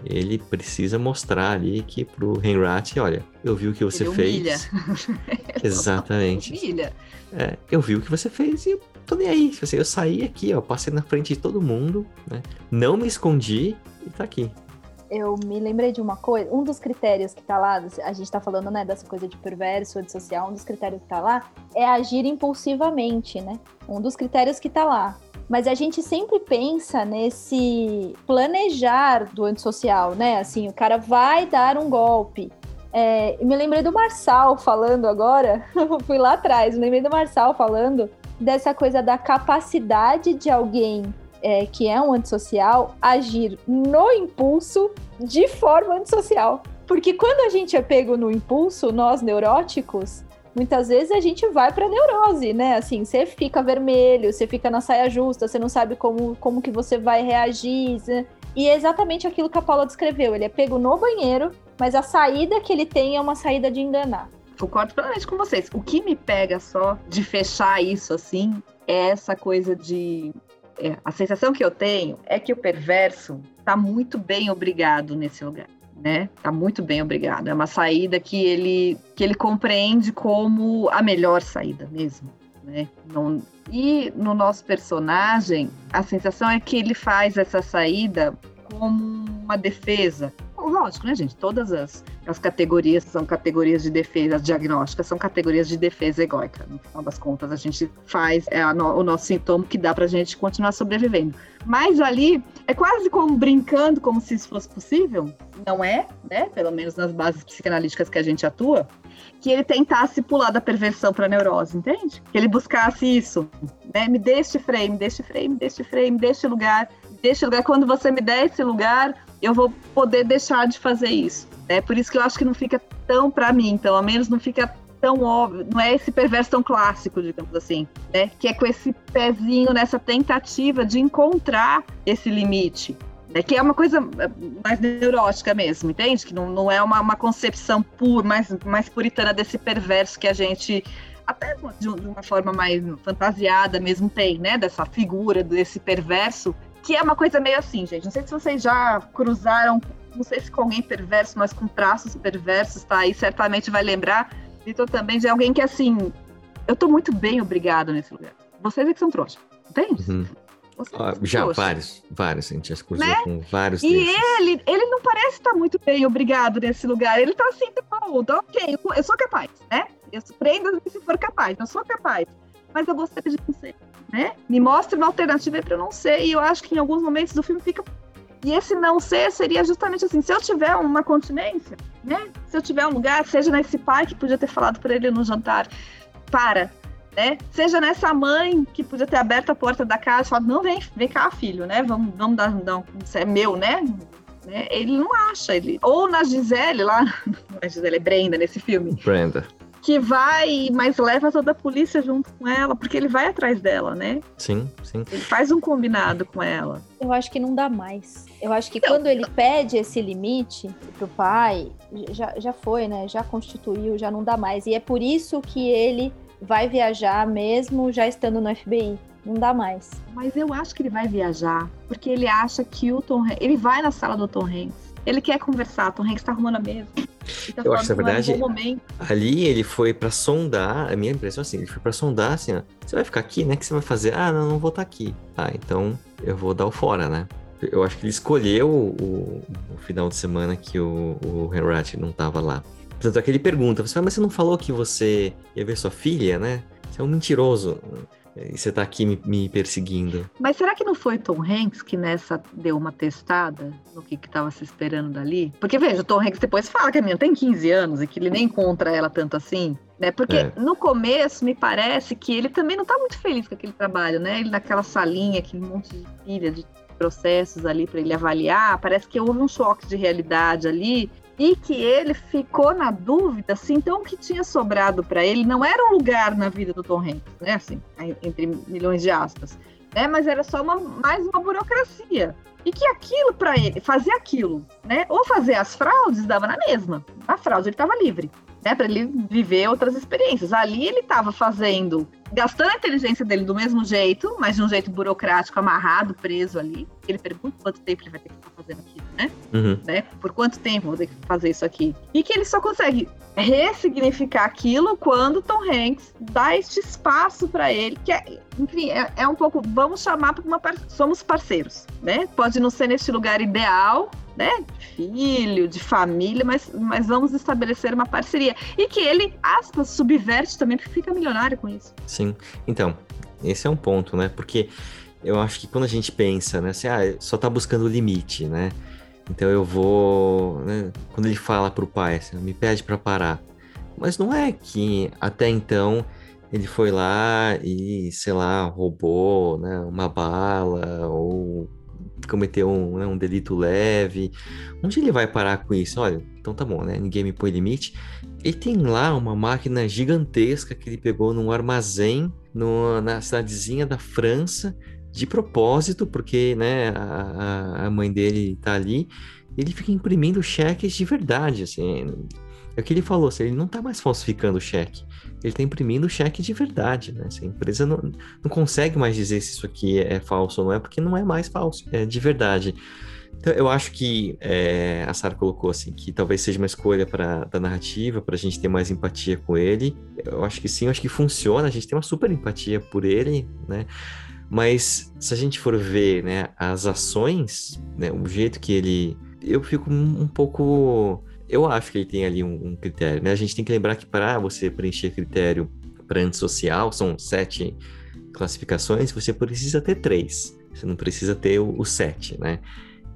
ele precisa mostrar ali que pro Henrat, olha, eu vi o que você ele fez. Exatamente. Humilha. É, eu vi o que você fez e eu tô nem aí. Tipo assim, eu saí aqui, ó, passei na frente de todo mundo, né? Não me escondi e tá aqui. Eu me lembrei de uma coisa, um dos critérios que tá lá, a gente tá falando, né, dessa coisa de perverso, de social, um dos critérios que tá lá é agir impulsivamente, né? Um dos critérios que tá lá. Mas a gente sempre pensa nesse planejar do antissocial, né? Assim, o cara vai dar um golpe. É, me lembrei do Marçal falando agora, fui lá atrás, me lembrei do Marçal falando dessa coisa da capacidade de alguém é, que é um antissocial agir no impulso de forma antissocial. Porque quando a gente é pego no impulso, nós neuróticos, muitas vezes a gente vai para neurose, né? Assim, você fica vermelho, você fica na saia justa, você não sabe como, como que você vai reagir. Né? E é exatamente aquilo que a Paula descreveu. Ele é pego no banheiro, mas a saída que ele tem é uma saída de enganar. Concordo plenamente com vocês. O que me pega só de fechar isso assim é essa coisa de. É, a sensação que eu tenho é que o perverso está muito bem obrigado nesse lugar né? Tá muito bem, obrigado. É uma saída que ele que ele compreende como a melhor saída mesmo, né? Não, e no nosso personagem, a sensação é que ele faz essa saída como uma defesa. Lógico, né, gente? Todas as, as categorias são categorias de defesa diagnósticas, são categorias de defesa egóica. No final das contas, a gente faz é no, o nosso sintoma que dá pra gente continuar sobrevivendo. Mas ali é quase como brincando, como se isso fosse possível. Não é, né? Pelo menos nas bases psicanalíticas que a gente atua, que ele tentasse pular da perversão para neurose, entende? Que ele buscasse isso, né? Me dê este frame, me dê este frame, me dê este frame, me dê este lugar, me dê este lugar. Quando você me der esse lugar, eu vou poder deixar de fazer isso. É por isso que eu acho que não fica tão, para mim, pelo menos, não fica tão óbvio, não é esse perverso tão clássico, digamos assim, né? Que é com esse pezinho nessa tentativa de encontrar esse limite. Né? Que é uma coisa mais neurótica mesmo, entende? Que não, não é uma, uma concepção pura, mais, mais puritana desse perverso que a gente até de uma forma mais fantasiada mesmo tem, né? Dessa figura, desse perverso, que é uma coisa meio assim, gente. Não sei se vocês já cruzaram, não sei se com alguém perverso, mas com traços perversos, tá? aí certamente vai lembrar, Vitor, também de alguém que, assim, eu tô muito bem obrigado nesse lugar. Vocês é que são trouxas, entende? Uhum. Ah, já, trouxa. vários, vários, a gente já cruzou né? com vários E desses. ele, ele não parece estar muito bem obrigado nesse lugar, ele tá assim, tá, tá ok, eu sou capaz, né? Eu surpreendo se for capaz, eu sou capaz. Mas eu gostaria de ser, né? Me mostre uma alternativa para eu não ser. E eu acho que em alguns momentos do filme fica. E esse não ser seria justamente assim: se eu tiver uma continência, né? Se eu tiver um lugar, seja nesse pai que podia ter falado para ele no jantar, para, né? Seja nessa mãe que podia ter aberto a porta da casa e falado: não, vem, vem cá, filho, né? Vamos, vamos dar, não, isso é meu, né? né? Ele não acha, ele. Ou na Gisele lá, a Gisele é Brenda nesse filme. Brenda que vai, mas leva toda a polícia junto com ela, porque ele vai atrás dela, né? Sim, sim. Ele faz um combinado com ela. Eu acho que não dá mais. Eu acho que quando ele pede esse limite pro pai, já, já foi, né? Já constituiu, já não dá mais. E é por isso que ele vai viajar mesmo já estando no FBI. Não dá mais. Mas eu acho que ele vai viajar, porque ele acha que o Tom Hanks. Ele vai na sala do Tom Hanks. Ele quer conversar, Tom Hanks tá arrumando a mesa. Tá eu acho, na verdade, ali ele foi para sondar, a minha impressão é assim, ele foi para sondar assim, ó, você vai ficar aqui, né? O que você vai fazer? Ah, não, não vou estar tá aqui. Ah, então eu vou dar o fora, né? Eu acho que ele escolheu o, o final de semana que o, o Henrat não tava lá. Tanto é que ele pergunta, você, mas você não falou que você ia ver sua filha, né? Você é um mentiroso. E você tá aqui me, me, perseguindo. Mas será que não foi Tom Hanks que nessa deu uma testada no que, que tava se esperando dali? Porque, veja, o Tom Hanks depois fala que a menina tem 15 anos e que ele nem encontra ela tanto assim. Né? Porque é. no começo me parece que ele também não tá muito feliz com aquele trabalho, né? Ele naquela salinha, aquele monte de pilha de processos ali para ele avaliar, parece que houve um choque de realidade ali e que ele ficou na dúvida se então o que tinha sobrado para ele não era um lugar na vida do Tom Hanks, né? Assim, entre milhões de aspas, né? Mas era só uma, mais uma burocracia. E que aquilo para ele, fazer aquilo, né? Ou fazer as fraudes dava na mesma. A fraude ele estava livre né, para ele viver outras experiências. Ali ele estava fazendo, gastando a inteligência dele do mesmo jeito, mas de um jeito burocrático, amarrado, preso ali. Ele pergunta quanto tempo ele vai ter que Uhum. né? Por quanto tempo vou ter que fazer isso aqui? E que ele só consegue ressignificar aquilo quando Tom Hanks dá este espaço para ele, que é, enfim, é, é, um pouco, vamos chamar para uma somos parceiros, né? Pode não ser neste lugar ideal, né, filho, de família, mas, mas vamos estabelecer uma parceria. E que ele, aspas, subverte também, porque fica milionário com isso. Sim. Então, esse é um ponto, né? Porque eu acho que quando a gente pensa, né, assim, ah, só tá buscando o limite, né? Então eu vou, né, quando ele fala pro pai, assim, me pede para parar. Mas não é que até então ele foi lá e, sei lá, roubou, né, uma bala ou cometeu um, né, um delito leve. Onde ele vai parar com isso? Olha, então tá bom, né? Ninguém me põe limite. Ele tem lá uma máquina gigantesca que ele pegou num armazém no, na cidadezinha da França, de propósito, porque né, a, a mãe dele tá ali. Ele fica imprimindo cheques de verdade, assim. É o que ele falou, assim, ele não tá mais falsificando o cheque ele está imprimindo cheque de verdade, né? Se a empresa não, não consegue mais dizer se isso aqui é falso ou não é, porque não é mais falso, é de verdade. Então, eu acho que é, a Sarah colocou assim, que talvez seja uma escolha para da narrativa, para a gente ter mais empatia com ele. Eu acho que sim, eu acho que funciona, a gente tem uma super empatia por ele, né? Mas se a gente for ver né, as ações, né, o jeito que ele. Eu fico um pouco eu acho que ele tem ali um, um critério, né? A gente tem que lembrar que para você preencher critério para antissocial, são sete classificações, você precisa ter três. Você não precisa ter o, o sete, né?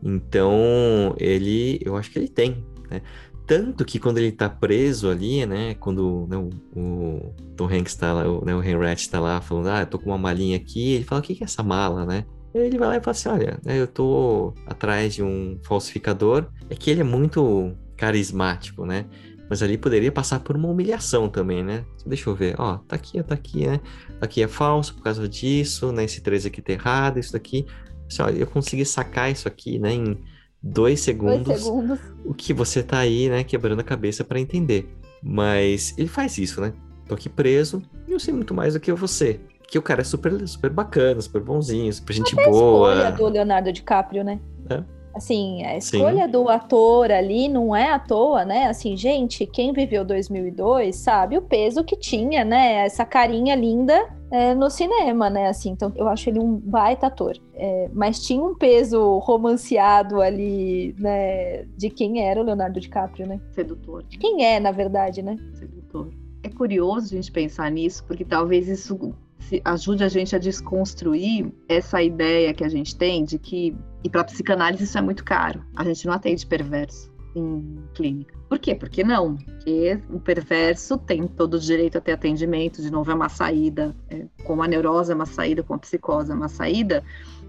Então, ele, eu acho que ele tem, né? Tanto que quando ele tá preso ali, né? Quando né, o, o, Tom Hanks tá lá, o, né, o Henry tá lá falando, ah, eu tô com uma malinha aqui, ele fala, o que, que é essa mala, né? Ele vai lá e fala assim, olha, né, eu tô atrás de um falsificador. É que ele é muito carismático, né? Mas ali poderia passar por uma humilhação também, né? Deixa eu ver, ó, tá aqui, tá aqui, né? Aqui é falso por causa disso, né? Esse 3 aqui tá errado, isso daqui. Assim, olha, eu consegui sacar isso aqui, né? Em dois segundos. Dois segundos. O que você tá aí, né? Quebrando a cabeça para entender. Mas ele faz isso, né? tô aqui preso e eu sei muito mais do que você. Que o cara é super, super bacana, super bonzinho, super gente Até boa. A escolha do Leonardo DiCaprio, né? É. Assim, a escolha Sim. do ator ali não é à toa, né? Assim, gente, quem viveu 2002 sabe o peso que tinha, né? Essa carinha linda é, no cinema, né? Assim, então eu acho ele um baita ator. É, mas tinha um peso romanceado ali, né? De quem era o Leonardo DiCaprio, né? Sedutor. Quem é, na verdade, né? Sedutor. É curioso a gente pensar nisso, porque talvez isso ajude a gente a desconstruir essa ideia que a gente tem de que, e para psicanálise isso é muito caro, a gente não atende perverso em clínica. Por quê? Porque não. Porque o perverso tem todo o direito a ter atendimento, de novo é uma saída, é, como a neurose é uma saída, como a psicose é uma saída,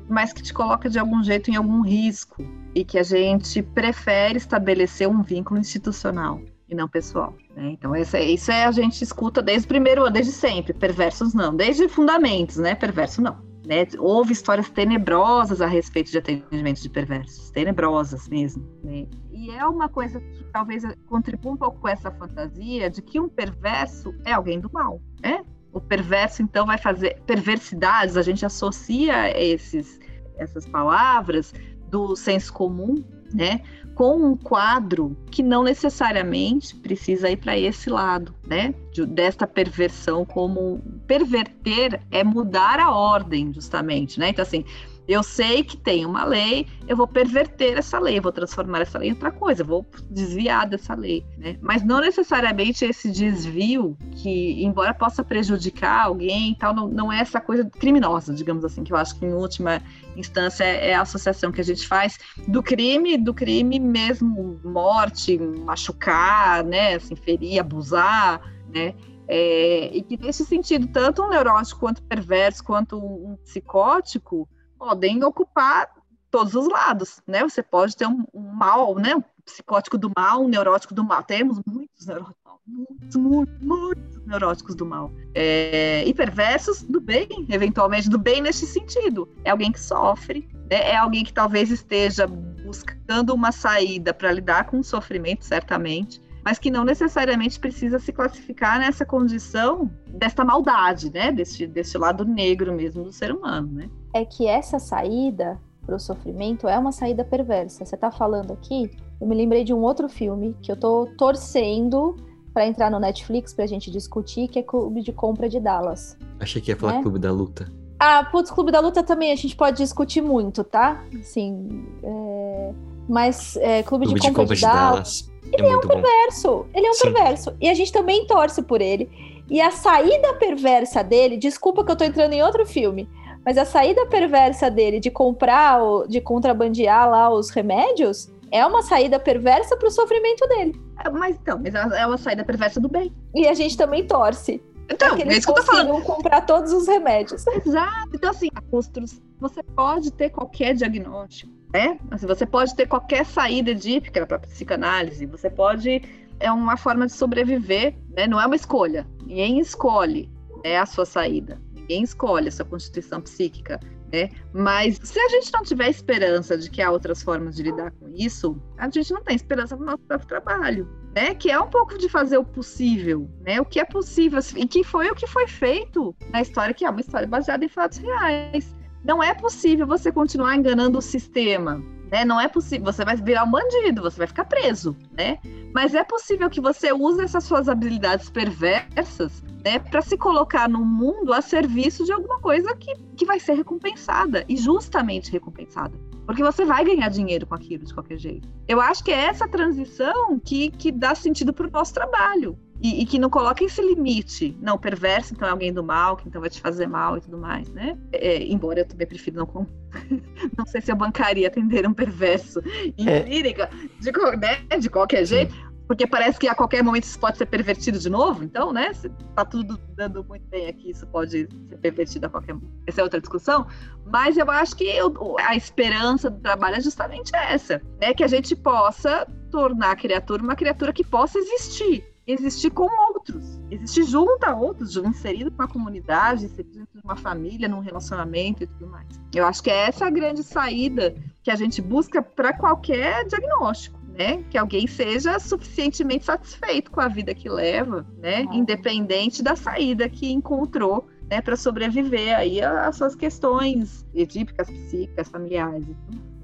mas que te coloca de algum jeito em algum risco e que a gente prefere estabelecer um vínculo institucional e não pessoal. Né? Então, essa, isso é a gente escuta desde o primeiro ano, desde sempre. Perversos não, desde fundamentos, né? Perverso não. Né? Houve histórias tenebrosas a respeito de atendimento de perversos, tenebrosas mesmo. Né? E é uma coisa que talvez contribua um pouco com essa fantasia de que um perverso é alguém do mal, né? O perverso, então, vai fazer perversidades, a gente associa esses, essas palavras do senso comum, né? Com um quadro que não necessariamente precisa ir para esse lado, né? De, desta perversão, como perverter é mudar a ordem, justamente, né? Então, assim, eu sei que tem uma lei, eu vou perverter essa lei, vou transformar essa lei em outra coisa, vou desviar dessa lei, né? Mas não necessariamente esse desvio que, embora possa prejudicar alguém, tal, não, não é essa coisa criminosa, digamos assim, que eu acho que em última instância é a associação que a gente faz do crime, do crime mesmo, morte, machucar, né, assim, ferir, abusar, né? É, e que nesse sentido, tanto um neurótico quanto perverso, quanto um psicótico, podem ocupar todos os lados, né? Você pode ter um, um mal, né? Um psicótico do mal, um neurótico do mal. Temos muitos neuróticos, muitos, muitos, muitos neuróticos do mal. É, e perversos do bem, eventualmente do bem neste sentido. É alguém que sofre, né? é alguém que talvez esteja buscando uma saída para lidar com o sofrimento, certamente, mas que não necessariamente precisa se classificar nessa condição desta maldade, né? Desse, desse lado negro mesmo do ser humano, né? É que essa saída para o sofrimento é uma saída perversa. Você está falando aqui, eu me lembrei de um outro filme que eu tô torcendo para entrar no Netflix para a gente discutir, que é Clube de Compra de Dallas. Achei que ia falar né? Clube da Luta. Ah, putz, Clube da Luta também a gente pode discutir muito, tá? Assim, é... mas é, Clube, Clube, de, Compra de, Compra de, Dallas, Dallas ele é, é um perverso. Bom. Ele é um Sim. perverso. E a gente também torce por ele. E a saída perversa dele, desculpa que eu tô entrando em outro filme, mas a saída perversa dele de comprar, de contrabandear lá os remédios, é uma saída perversa pro sofrimento dele. É, mas então, mas é uma saída perversa do bem. E a gente também torce. Então, que eles é isso que eu tô falando. comprar todos os remédios. Exato. Então, assim, a construção, você pode ter qualquer diagnóstico né? Assim, você pode ter qualquer saída edípica para psicanálise, você pode é uma forma de sobreviver, né? Não é uma escolha. Ninguém escolhe né, a sua saída. Ninguém escolhe a sua constituição psíquica, né? Mas se a gente não tiver esperança de que há outras formas de lidar com isso, a gente não tem esperança no nosso próprio trabalho, né? Que é um pouco de fazer o possível, né? O que é possível e que foi o que foi feito na história, que é uma história baseada em fatos reais. Não é possível você continuar enganando o sistema, né? Não é possível, você vai virar um bandido, você vai ficar preso, né? Mas é possível que você use essas suas habilidades perversas, né, para se colocar no mundo a serviço de alguma coisa que, que vai ser recompensada e justamente recompensada. Porque você vai ganhar dinheiro com aquilo de qualquer jeito. Eu acho que é essa transição que, que dá sentido para o nosso trabalho. E, e, que não coloca esse limite. Não, perverso, então é alguém do mal, que então vai te fazer mal e tudo mais, né? É, embora eu também prefiro não. não sei se eu bancaria atender um perverso em é. clínica, de, né, de qualquer jeito. Porque parece que a qualquer momento isso pode ser pervertido de novo, então, né? Se tá tudo dando muito bem aqui, isso pode ser pervertido a qualquer momento. Essa é outra discussão. Mas eu acho que eu, a esperança do trabalho é justamente essa, né? Que a gente possa tornar a criatura uma criatura que possa existir existir com outros, existir junto a outros, inserido com a comunidade, inserido dentro de uma família, num relacionamento e tudo mais. Eu acho que é essa a grande saída que a gente busca para qualquer diagnóstico. Né? Que alguém seja suficientemente satisfeito com a vida que leva, né? Ah. Independente da saída que encontrou, né? Para sobreviver aí às suas questões edípicas, psíquicas, familiares.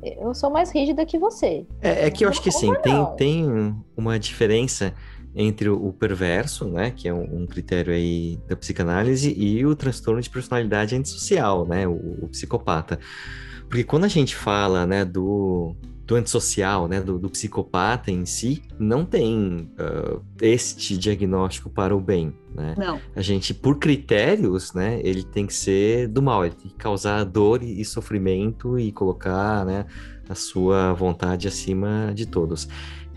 Eu sou mais rígida que você. É, é que eu acho que assim, tem, tem uma diferença entre o perverso, né, que é um, um critério aí da psicanálise, e o transtorno de personalidade antissocial, né, o, o psicopata. Porque quando a gente fala, né, do, do antissocial, né, do, do psicopata em si, não tem ah, este diagnóstico para o bem, né? Não, A gente, por critérios, né, ele tem que ser do mal, ele tem que causar dor e sofrimento e colocar, né, a sua vontade acima de todos.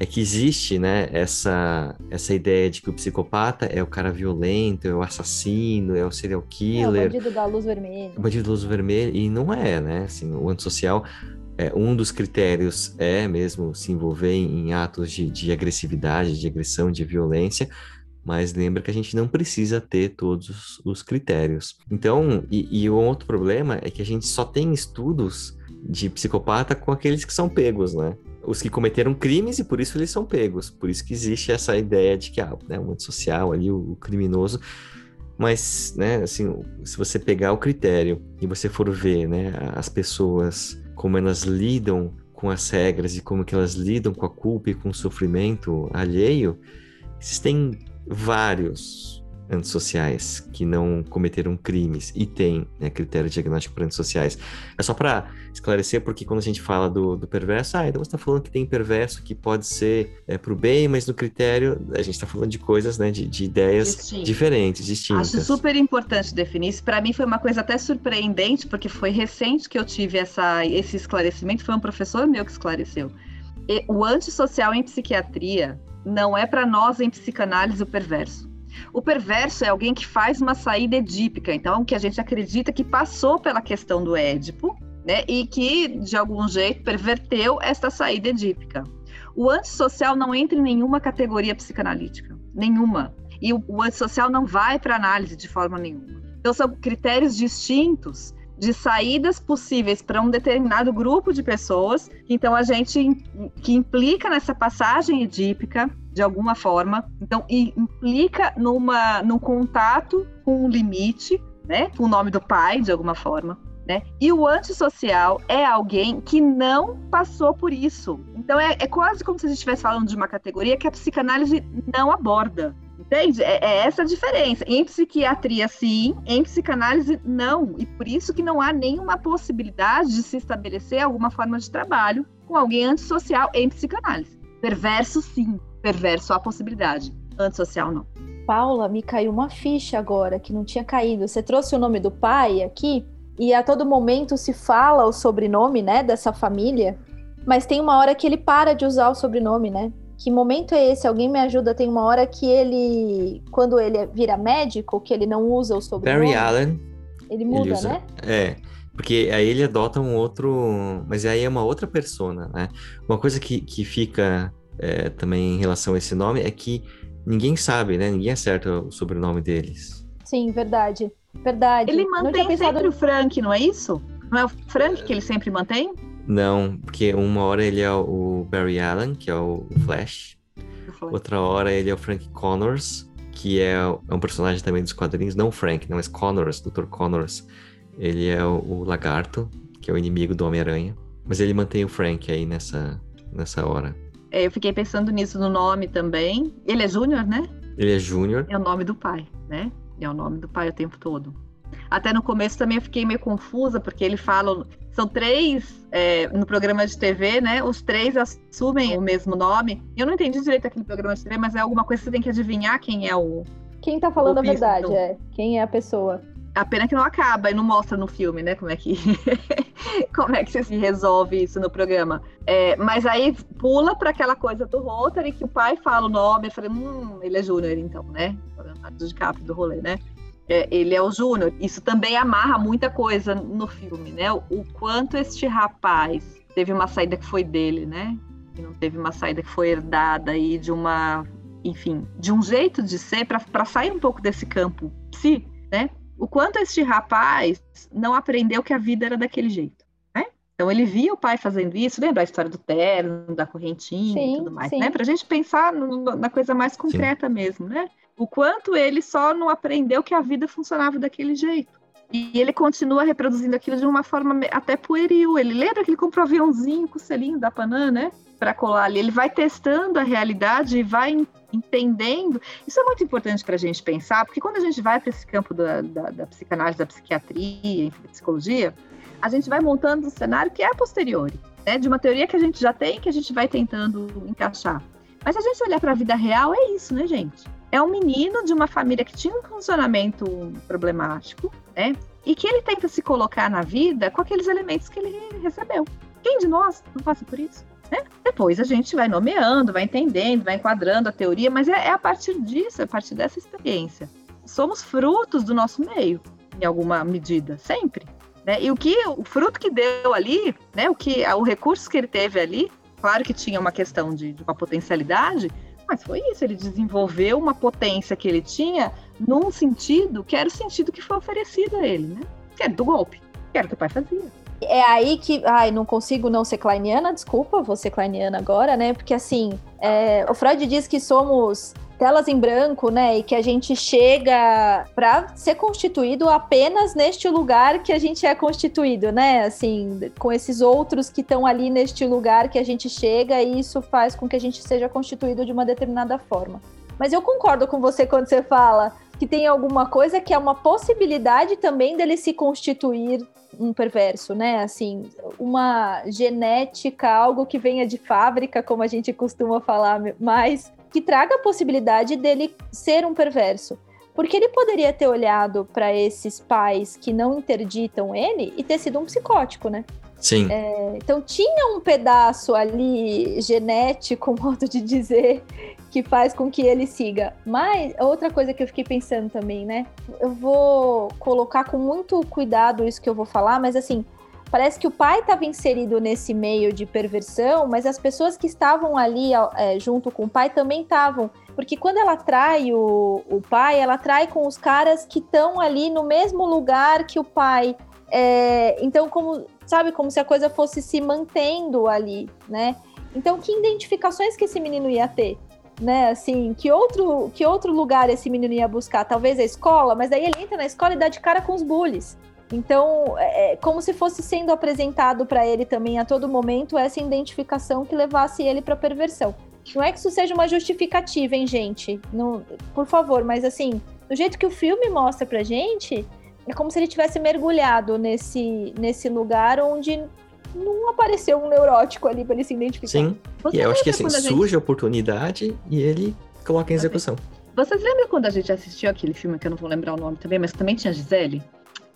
É que existe, né, essa, essa ideia de que o psicopata é o cara violento, é o assassino, é o serial É o killer, bandido da luz vermelha. o bandido de luz vermelha, e não é, né, assim, o antissocial, é, um dos critérios é mesmo se envolver em, atos de, de agressividade, de agressão, de violência, mas lembra que a gente não precisa ter todos os, os critérios. Então, e, e o outro problema é que a gente só tem estudos de psicopata com aqueles que são pegos, né? Os que cometeram crimes e por isso eles são pegos. Por isso que existe essa ideia de que, ah, né, o antissocial ali, o, o criminoso. Mas, né, assim, se você pegar o critério e você for ver, né, as pessoas, como elas lidam com as regras e como que elas lidam com a culpa e com o sofrimento alheio, existem vários antissociais que não cometeram crimes e tem né, critério diagnóstico para antissociais. É só para esclarecer, porque quando a gente fala do, do perverso, ah, então você está falando que tem perverso que pode ser é, para o bem, mas no critério a gente está falando de coisas, né, de, de ideias Distinto. diferentes, distintas. Acho super importante definir isso. Para mim foi uma coisa até surpreendente, porque foi recente que eu tive essa, esse esclarecimento. Foi um professor meu que esclareceu. E o antissocial em psiquiatria não é para nós em psicanálise o perverso. O perverso é alguém que faz uma saída edípica, então que a gente acredita que passou pela questão do Édipo, né, e que de algum jeito perverteu esta saída edípica. O antissocial não entra em nenhuma categoria psicanalítica, nenhuma. E o, o antissocial não vai para análise de forma nenhuma. Então são critérios distintos de saídas possíveis para um determinado grupo de pessoas. Então a gente que implica nessa passagem edípica de alguma forma, então implica numa num contato com um limite, né, com o nome do pai de alguma forma. Né? E o antissocial é alguém que não passou por isso. Então é, é quase como se a gente estivesse falando de uma categoria que a psicanálise não aborda. Entende? É, é, essa a diferença. Em psiquiatria, sim, em psicanálise, não. E por isso que não há nenhuma possibilidade de se estabelecer alguma forma de trabalho com alguém antissocial em psicanálise. Perverso, sim. Perverso há possibilidade. Antissocial, não. Paula, me caiu uma ficha agora que não tinha caído. Você trouxe o nome do pai aqui e a todo momento se fala o sobrenome, né, dessa família, mas tem uma hora que ele para de usar o sobrenome, né? Que momento é esse? Alguém me ajuda? Tem uma hora que ele, quando ele vira médico, que ele não usa o sobrenome. Barry Allen, Ele muda, ele usa, né? É, porque aí ele adota um outro. Mas aí é uma outra persona, né? Uma coisa que, que fica é, também em relação a esse nome é que ninguém sabe, né? Ninguém acerta o sobrenome deles. Sim, verdade. Verdade. Ele mantém pensado sempre o Frank, não é isso? Não é o Frank que ele sempre mantém? Não, porque uma hora ele é o Barry Allen, que é o Flash. Outra hora ele é o Frank Connors, que é, é um personagem também dos quadrinhos. Não Frank, não, mas Connors, Dr. Connors. Ele é o, o Lagarto, que é o inimigo do Homem-Aranha. Mas ele mantém o Frank aí nessa, nessa hora. É, eu fiquei pensando nisso no nome também. Ele é Júnior, né? Ele é Júnior. É o nome do pai, né? É o nome do pai o tempo todo. Até no começo também eu fiquei meio confusa, porque ele fala. São três é, no programa de TV, né? Os três assumem o mesmo nome. Eu não entendi direito aquele programa de TV, mas é alguma coisa que você tem que adivinhar quem é o. Quem tá falando a O bispo verdade, do- é. Quem é a pessoa. A pena que não acaba e não mostra no filme, né? Como é que como é que se resolve isso no programa. É, mas aí pula para aquela coisa do Rotary que o pai fala o nome. Eu falei, hum, ele é Júnior então, né? Leonardo DiCaprio do rolê, né? É, ele é o Júnior. Isso também amarra muita coisa no filme, né? O, o quanto este rapaz teve uma saída que foi dele, né? E não teve uma saída que foi herdada aí de uma, enfim, de um jeito de ser para sair um pouco desse campo psi, né? O quanto este rapaz não aprendeu que a vida era daquele jeito. Né? Então ele via o pai fazendo isso, lembra a história do terno, da correntinha sim, e tudo mais, sim. né? Para a gente pensar no, na coisa mais concreta sim. mesmo, né? O quanto ele só não aprendeu que a vida funcionava daquele jeito. E ele continua reproduzindo aquilo de uma forma até pueril. Ele lembra que ele comprou um aviãozinho com o selinho da Panam, né? Para colar ali. Ele vai testando a realidade e vai entendendo. Isso é muito importante para a gente pensar, porque quando a gente vai para esse campo da, da, da, psicanálise, da psiquiatria, enfim, da psicologia, a gente vai montando um cenário que é a posteriori, né? De uma teoria que a gente já tem, que a gente vai tentando encaixar. Mas a gente olhar para a vida real, é isso, né, gente? É um menino de uma família que tinha um funcionamento problemático, né? E que ele tenta se colocar na vida com aqueles elementos que ele recebeu. Quem de nós não passa por isso? Né? Depois a gente vai nomeando, vai entendendo, vai enquadrando a teoria, mas é, é a partir disso, é a partir dessa experiência. Somos frutos do nosso meio, em alguma medida, sempre. Né? E o que o fruto que deu ali, né? O que o recurso que ele teve ali, claro que tinha uma questão de, de uma potencialidade, mas foi isso, ele desenvolveu uma potência que ele tinha num sentido que era o sentido que foi oferecido a ele, né? Que era do golpe, que era o que o pai fazia. É aí que, ai, não consigo não ser kleiniana, desculpa, vou ser kleiniana agora, né? Porque assim, é, o Freud diz que somos telas em branco, né? E que a gente chega para ser constituído apenas neste lugar que a gente é constituído, né? Assim, com esses outros que estão ali neste lugar que a gente chega e isso faz com que a gente seja constituído de uma determinada forma. Mas eu concordo com você quando você fala que tem alguma coisa que é uma possibilidade também dele se constituir um perverso, né? Assim, uma genética, algo que venha de fábrica, como a gente costuma falar mais, que traga a possibilidade dele ser um perverso. Porque ele poderia ter olhado para esses pais que não interditam ele e ter sido um psicótico, né? Sim. É, então tinha um pedaço ali genético, modo de dizer, que faz com que ele siga. Mas outra coisa que eu fiquei pensando também, né? Eu vou colocar com muito cuidado isso que eu vou falar, mas assim, parece que o pai estava inserido nesse meio de perversão, mas as pessoas que estavam ali é, junto com o pai também estavam. Porque quando ela trai o, o pai, ela trai com os caras que estão ali no mesmo lugar que o pai. É, então, como sabe, como se a coisa fosse se mantendo ali, né? Então, que identificações que esse menino ia ter? Né, assim, que outro, que outro lugar esse menino ia buscar? Talvez a escola, mas daí ele entra na escola e dá de cara com os bullies. Então, é, é como se fosse sendo apresentado para ele também a todo momento essa identificação que levasse ele para perversão. Não é que isso seja uma justificativa, hein, gente? Não, por favor, mas assim, do jeito que o filme mostra pra gente, é como se ele tivesse mergulhado nesse, nesse lugar onde não apareceu um neurótico ali para ele se identificar. Sim, Você e eu acho que assim, surge a oportunidade e ele coloca em execução. Vocês lembram quando a gente assistiu aquele filme, que eu não vou lembrar o nome também, mas também tinha Gisele?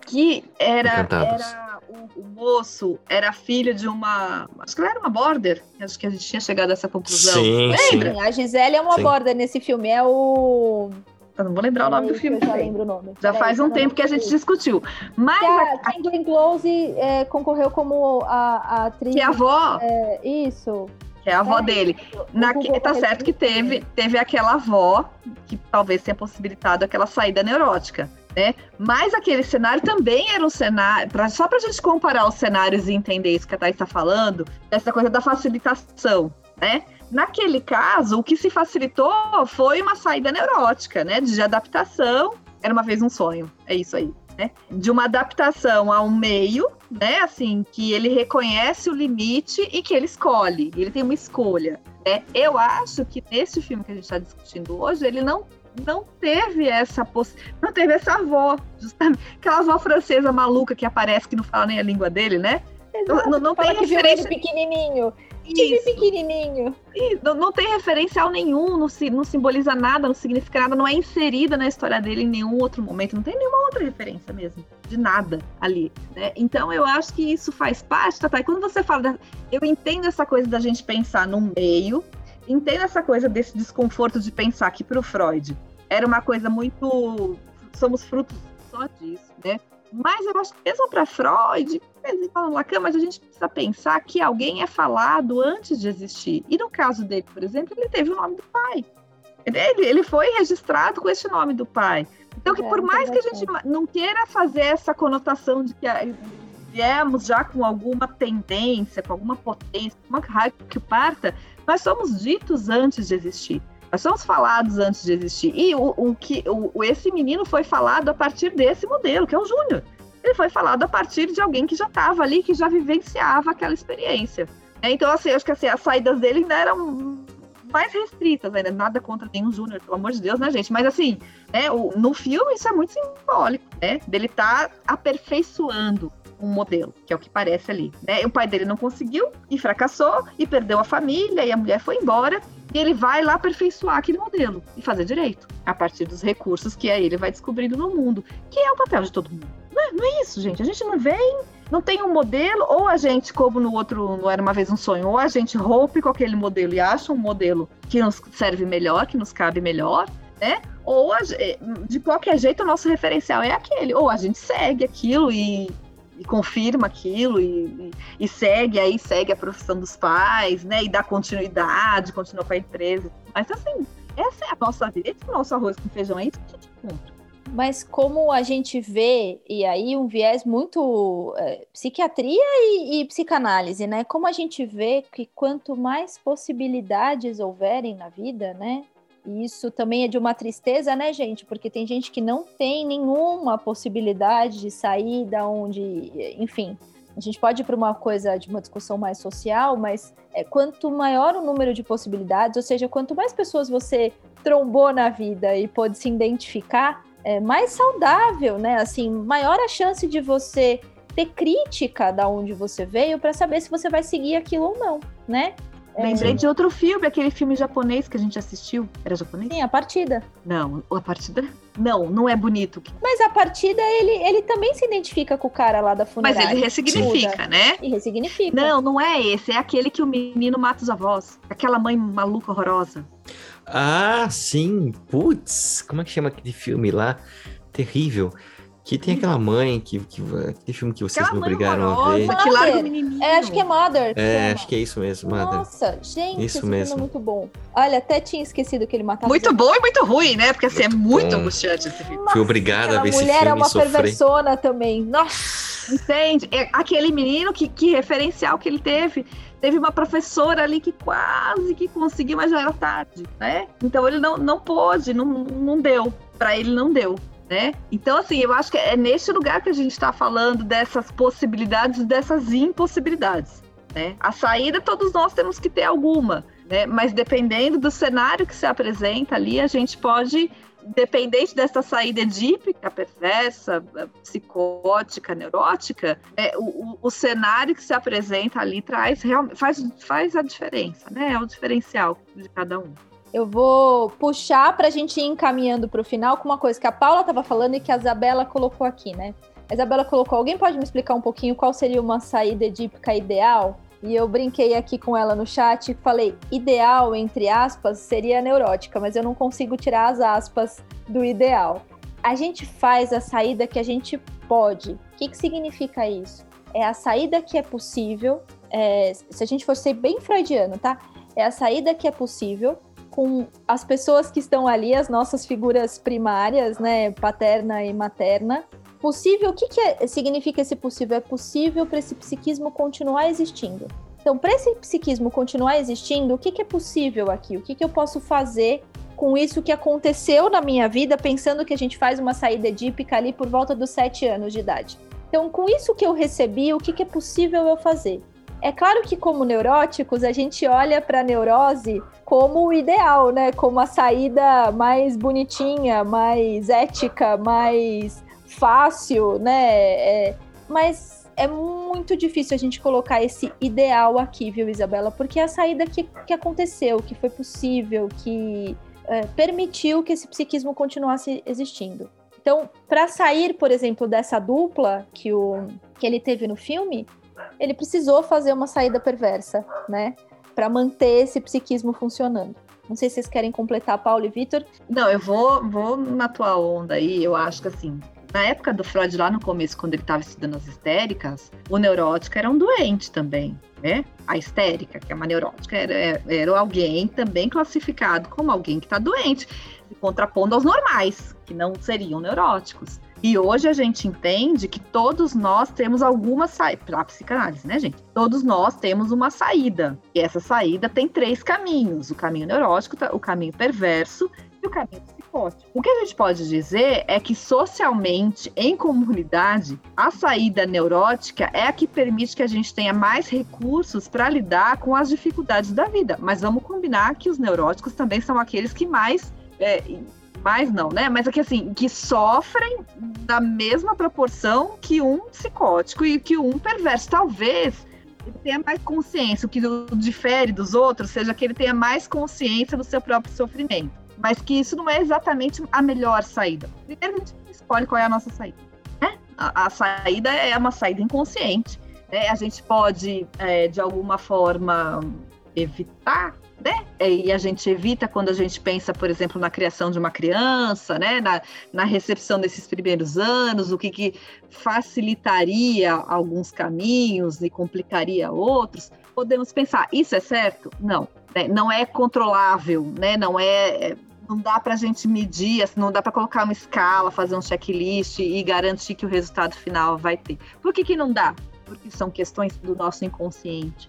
que era, era o, o, moço era filho de uma. Acho que ela era uma border. Acho que a gente tinha chegado a essa conclusão. Sim, Lembra? Sim. A Gisele é uma sim. border nesse filme. É o. Eu não vou lembrar o nome do filme. Eu já lembro o nome. Já Peraí, faz um tempo que a gente discutiu. Mas. Que a, a Glenn Close é, concorreu como a, a atriz. Que é a avó. É, isso que é a avó é, dele. Na, tá certo que teve, teve aquela avó que talvez tenha possibilitado aquela saída neurótica né? Mas aquele cenário também era um cenário, pra, só para a gente comparar os cenários e entender isso que a Thais está falando, essa coisa da facilitação, né? Naquele caso, o que se facilitou foi uma saída neurótica, né? De adaptação, era uma vez um sonho, é isso aí, né? De uma adaptação a um meio, né? Assim, que ele reconhece o limite e que ele escolhe, ele tem uma escolha. Né? Eu acho que nesse filme que a gente está discutindo hoje, ele não não teve essa poss... não teve essa avó, justamente aquela avó francesa maluca que aparece que não fala nem a língua dele, né? Exato, não, não tem referência pequenininho. Isso. pequenininho. E não, não, tem referencial nenhum, não, se, não simboliza nada, não significa nada, não é inserida na história dele em nenhum outro momento, não tem nenhuma outra referência mesmo, de nada ali. Né? Então eu acho que isso faz parte, Tata. E quando você fala, da, eu entendo essa coisa da gente pensar no meio, entendo essa coisa desse desconforto de pensar que para o Freud era uma coisa muito. Somos frutos só disso, né? Mas eu acho que mesmo para Freud, falando Lacan, mas a gente precisa pensar que alguém é falado antes de existir. E no caso dele, por exemplo, ele teve o nome do pai. Ele, ele foi registrado com esse nome do pai. Então, que é, por mais que a gente não queira fazer essa conotação de que viemos já com alguma tendência, com alguma potência, com uma raiva que parta, nós somos ditos antes de existir. Nós somos falados antes de existir. E o, o que o, esse menino foi falado a partir desse modelo, que é o Júnior. Ele foi falado a partir de alguém que já estava ali, que já vivenciava aquela experiência. É, então, assim, acho que assim, as saídas dele ainda eram mais restritas, né? Nada contra nenhum Júnior, pelo amor de Deus, né, gente? Mas assim, né, o, no filme isso é muito simbólico, né? Dele tá aperfeiçoando um modelo, que é o que parece ali. Né? O pai dele não conseguiu e fracassou e perdeu a família e a mulher foi embora. E ele vai lá aperfeiçoar aquele modelo e fazer direito, a partir dos recursos que aí ele vai descobrindo no mundo, que é o papel de todo mundo. Não é, não é isso, gente. A gente não vem não tem um modelo, ou a gente, como no outro, não era uma vez um sonho, ou a gente rompe com aquele modelo e acha um modelo que nos serve melhor, que nos cabe melhor, né? Ou a, de qualquer jeito o nosso referencial é aquele, ou a gente segue aquilo e, e confirma aquilo e, e, segue aí segue a profissão dos pais, né? E dá continuidade, continua com a empresa. Mas assim, essa é a nossa vida, esse é o nosso arroz com feijão, é isso que a gente conta. Mas como a gente vê, e aí um viés muito é, psiquiatria e, e, psicanálise, né? Como a gente vê que quanto mais possibilidades houverem na vida, né? Isso também é de uma tristeza, né, gente? Porque tem gente que não tem nenhuma possibilidade de sair da onde, enfim. A gente pode ir para uma coisa de uma discussão mais social, mas é, quanto maior o número de possibilidades, ou seja, quanto mais pessoas você trombou na vida e pôde se identificar, é, mais saudável, né? Assim, maior a chance de você ter crítica da onde você veio para saber se você vai seguir aquilo ou não, né? Lembrei é... de outro filme, aquele filme japonês que a gente assistiu. Era japonês? Sim, A Partida. Não, A Partida? Não, não é bonito. Mas A Partida, ele, ele também se identifica com o cara lá da funerária. Mas ele ressignifica, né? E ressignifica. Não, não é esse. É aquele que o menino mata os avós. Aquela mãe maluca, horrorosa. Ah, sim. Putz, como é que chama aquele filme lá? Terrível. Que tem aquela mãe que, que aquele filme que vocês aquela me obrigaram a ver. Que larga o menininho. É, acho que é Mother. É, acho que é isso mesmo, Mother. Nossa, gente, isso esse mesmo. é muito bom. Olha, até tinha esquecido que ele matava. Muito bom e muito ruim, né? Porque assim, é muito angustiante esse filme. Fui obrigada a ver esse filme. A mulher é uma perversona também. Nossa. Entende? É aquele menino que, que referencial que ele teve teve uma professora ali que quase que conseguiu, mas já era tarde, né? Então ele não, não pôde, não, não deu. Para ele não deu. Né? Então, assim, eu acho que é neste lugar que a gente está falando dessas possibilidades, dessas impossibilidades. Né? A saída, todos nós temos que ter alguma, né? mas dependendo do cenário que se apresenta ali, a gente pode independente dessa saída edípica, perversa, psicótica, neurótica, é, o, o, cenário que se apresenta ali traz faz, faz a diferença, né? É o diferencial de cada um. Eu vou puxar para a gente ir encaminhando para o final com uma coisa que a Paula estava falando e que a Isabela colocou aqui, né? A Isabela colocou: alguém pode me explicar um pouquinho qual seria uma saída edípica ideal? E eu brinquei aqui com ela no chat e falei: ideal, entre aspas, seria neurótica, mas eu não consigo tirar as aspas do ideal. A gente faz a saída que a gente pode. O que, que significa isso? É a saída que é possível. É, se a gente for ser bem freudiano, tá? É a saída que é possível com as pessoas que estão ali, as nossas figuras primárias, né, paterna e materna, Possível, o que, que é, significa esse possível? É possível para esse psiquismo continuar existindo. Então, para esse psiquismo continuar existindo, o que, que é possível aqui? O que, que eu posso fazer com isso que aconteceu na minha vida, pensando que a gente faz uma saída edípica ali por volta dos sete anos de idade? Então, com isso que eu recebi, o que, que é possível eu fazer? É claro que, como neuróticos, a gente olha para a neurose como o ideal, né? Como a saída mais bonitinha, mais ética, mais fácil, né? É, mas é muito difícil a gente colocar esse ideal aqui, viu, Isabela? Porque é a saída que, que aconteceu, que foi possível, que é, permitiu que esse psiquismo continuasse existindo. Então, para sair, por exemplo, dessa dupla que, o, que ele teve no filme, ele precisou fazer uma saída perversa, né? Para manter esse psiquismo funcionando. Não sei se vocês querem completar, Paulo e Vitor. Não, eu vou, vou na tua onda aí. Eu acho que assim, na época do Freud, lá no começo, quando ele estava estudando as histéricas, o neurótico era um doente também, né? A histérica, que é uma neurótica, era, era alguém também classificado como alguém que está doente, contrapondo aos normais, que não seriam neuróticos. E hoje a gente entende que todos nós temos alguma saída, para a psicanálise, né, gente? Todos nós temos uma saída. E essa saída tem três caminhos: o caminho neurótico, o caminho perverso e o caminho psicótico. O que a gente pode dizer é que socialmente, em comunidade, a saída neurótica é a que permite que a gente tenha mais recursos para lidar com as dificuldades da vida. Mas vamos combinar que os neuróticos também são aqueles que mais. É, mais não, né? Mas aqui assim, que sofrem da mesma proporção que um psicótico e que um perverso. Talvez ele tenha mais consciência, o que difere dos outros seja que ele tenha mais consciência do seu próprio sofrimento. Mas que isso não é exatamente a melhor saída. Primeiro a gente escolhe qual é a nossa saída. Né? A, a saída é uma saída inconsciente. Né? A gente pode, é, de alguma forma, evitar né? E a gente evita quando a gente pensa, por exemplo, na criação de uma criança, né? Na, na recepção desses primeiros anos, o que, que facilitaria alguns caminhos e complicaria outros. Podemos pensar, isso é certo? Não, né? não é controlável, né? Não é, é não dá para a gente medir, assim, não dá para colocar uma escala, fazer um checklist e garantir que o resultado final vai ter. Por que, que não dá? Porque são questões do nosso inconsciente.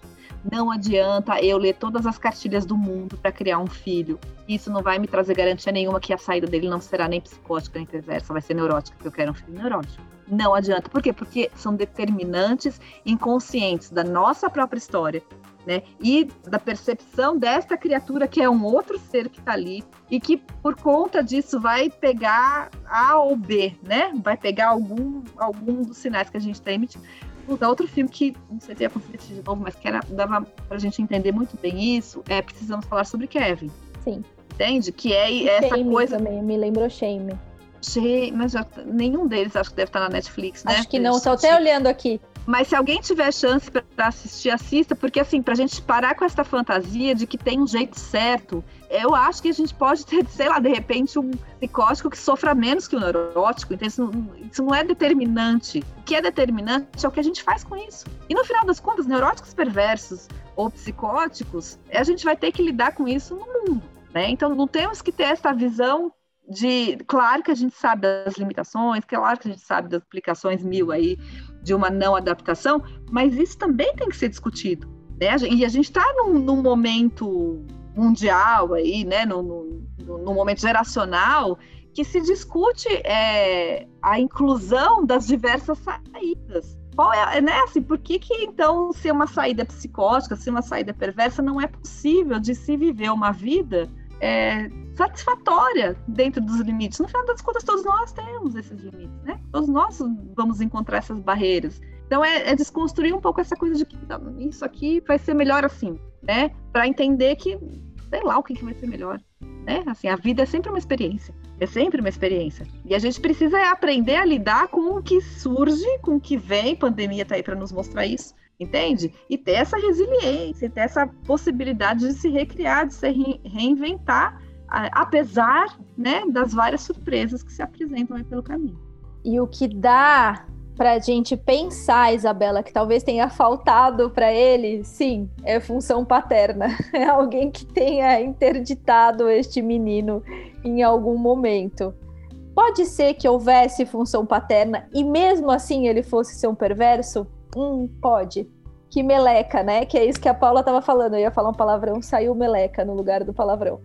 Não adianta eu ler todas as cartilhas do mundo para criar um filho. Isso não vai me trazer garantia nenhuma que a saída dele não será nem psicótica nem perversa, vai ser neurótica, porque eu quero um filho neurótico. Não adianta. Por quê? Porque são determinantes inconscientes da nossa própria história, né? E da percepção desta criatura que é um outro ser que está ali e que por conta disso vai pegar A ou B, né? Vai pegar algum algum dos sinais que a gente está emitindo. Puta, outro filme que não sei se ia conseguir assistir de novo, mas que era, dava pra gente entender muito bem isso, é Precisamos Falar sobre Kevin. Sim. Entende? Que é essa Shame coisa. Também, me lembrou Shame. Shame, mas já, nenhum deles acho que deve estar na Netflix, né? Acho que não, tô até olhando aqui. Mas se alguém tiver chance para assistir, assista, porque assim, pra gente parar com essa fantasia de que tem um jeito certo, eu acho que a gente pode ter, sei lá, de repente, um psicótico que sofra menos que o neurótico, então isso não, isso não é determinante. O que é determinante é o que a gente faz com isso. E no final das contas, neuróticos perversos ou psicóticos, a gente vai ter que lidar com isso no mundo. Né? Então não temos que ter essa visão de. Claro que a gente sabe das limitações, claro que a gente sabe das aplicações mil aí de uma não adaptação, mas isso também tem que ser discutido. Né? E a gente está num, num, momento mundial aí, né? No, no, no, momento geracional que se discute é, a inclusão das diversas saídas. Qual é, né, assim, por que, que então ser uma saída psicótica, ser uma saída perversa, não é possível de se viver uma vida é, satisfatória dentro dos limites. No final das contas, todos nós temos esses limites, né? Todos nós vamos encontrar essas barreiras. Então é, é desconstruir um pouco essa coisa de que isso aqui vai ser melhor assim, né? Para entender que sei lá o que, que vai ser melhor, né? Assim, a vida é sempre uma experiência, é sempre uma experiência. E a gente precisa aprender a lidar com o que surge, com o que vem. Pandemia está aí para nos mostrar isso entende? E ter essa resiliência, ter essa possibilidade de se recriar, de se reinventar, apesar né, das várias surpresas que se apresentam pelo caminho. E o que dá para a gente pensar, Isabela, que talvez tenha faltado para ele, sim, é função paterna. É alguém que tenha interditado este menino em algum momento. Pode ser que houvesse função paterna e mesmo assim ele fosse ser um perverso? Hum, pode. Que meleca, né? Que é isso que a Paula estava falando. Eu ia falar um palavrão, saiu meleca no lugar do palavrão.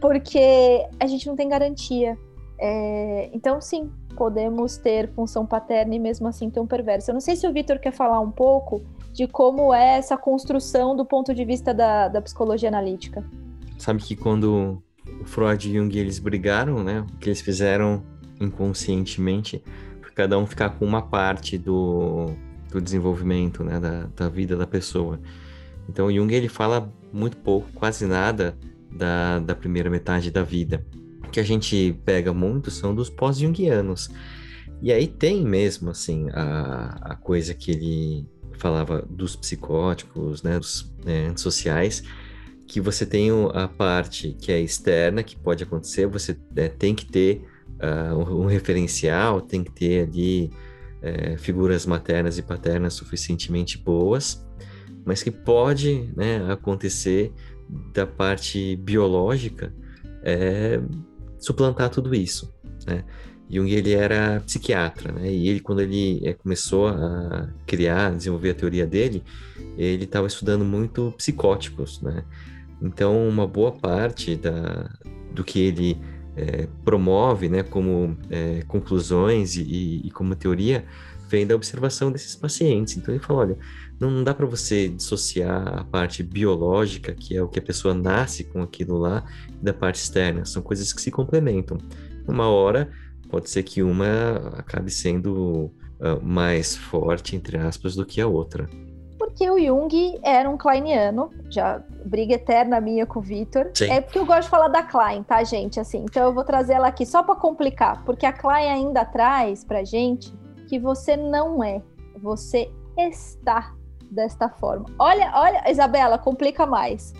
Porque a gente não tem garantia. É... Então, sim, podemos ter função paterna e mesmo assim ter um perverso. Eu não sei se o Vitor quer falar um pouco de como é essa construção do ponto de vista da, da psicologia analítica. Sabe que quando o Freud e Jung eles brigaram, né? O que eles fizeram inconscientemente, cada um ficar com uma parte do do desenvolvimento, né, da, da vida da pessoa. Então, Jung ele fala muito pouco, quase nada da, da primeira metade da vida. O que a gente pega muito são dos pós-jungianos. E aí tem mesmo, assim, a, a coisa que ele falava dos psicóticos, né, dos né, antissociais, que você tem a parte que é externa, que pode acontecer, você né, tem que ter uh, um referencial, tem que ter ali é, figuras maternas e paternas suficientemente boas, mas que pode né, acontecer da parte biológica é, suplantar tudo isso. Né? Jung ele era psiquiatra, né? E ele quando ele é, começou a criar, desenvolver a teoria dele, ele estava estudando muito psicóticos, né? Então uma boa parte da, do que ele é, promove, né, como é, conclusões e, e, como teoria, vem da observação desses pacientes. Então ele fala, olha, não, dá para você dissociar a parte biológica, que é o que a pessoa nasce com aquilo lá, da parte externa. São coisas que se complementam. Uma hora pode ser que uma acabe sendo uh, mais forte, entre aspas, do que a outra. Porque o Jung era um kleiniano, já briga eterna minha com o Vitor. É porque eu gosto de falar da Klein, tá, gente? Assim, então eu vou trazer ela aqui só para complicar, porque a Klein ainda traz pra gente que você não é, você está desta forma. Olha, olha, Isabela, complica mais.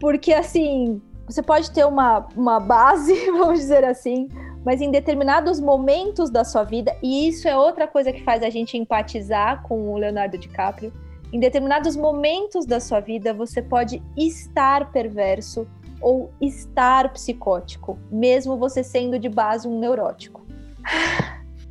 Porque assim, você pode ter uma, uma base, vamos dizer assim, mas em determinados momentos da sua vida, e isso é outra coisa que faz a gente empatizar com o Leonardo DiCaprio, em determinados momentos da sua vida você pode estar perverso ou estar psicótico, mesmo você sendo de base um neurótico.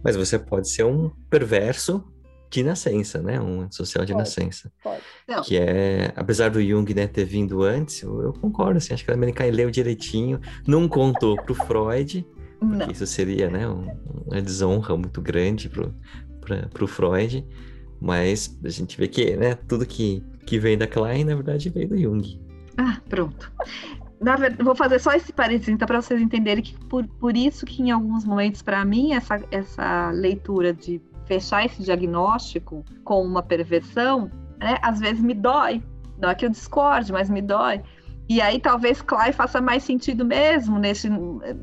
Mas você pode ser um perverso de nascença, né? Um social de pode, nascença. Pode. Que é, apesar do Jung né, ter vindo antes, eu, eu concordo, assim, acho que a Americana leu direitinho, não contou pro Freud, não. Isso seria, né, uma desonra muito grande pro, pra, pro Freud. Mas a gente vê que, né, tudo que, que vem da Klein, na verdade, veio do Jung. Ah, pronto. Na verdade, vou fazer só esse parênteses, então, para vocês entenderem que por, por isso que em alguns momentos, para mim, essa, essa leitura de fechar esse diagnóstico com uma perversão, né, às vezes me dói. Não é que eu discorde, mas me dói e aí talvez Clay faça mais sentido mesmo nesse,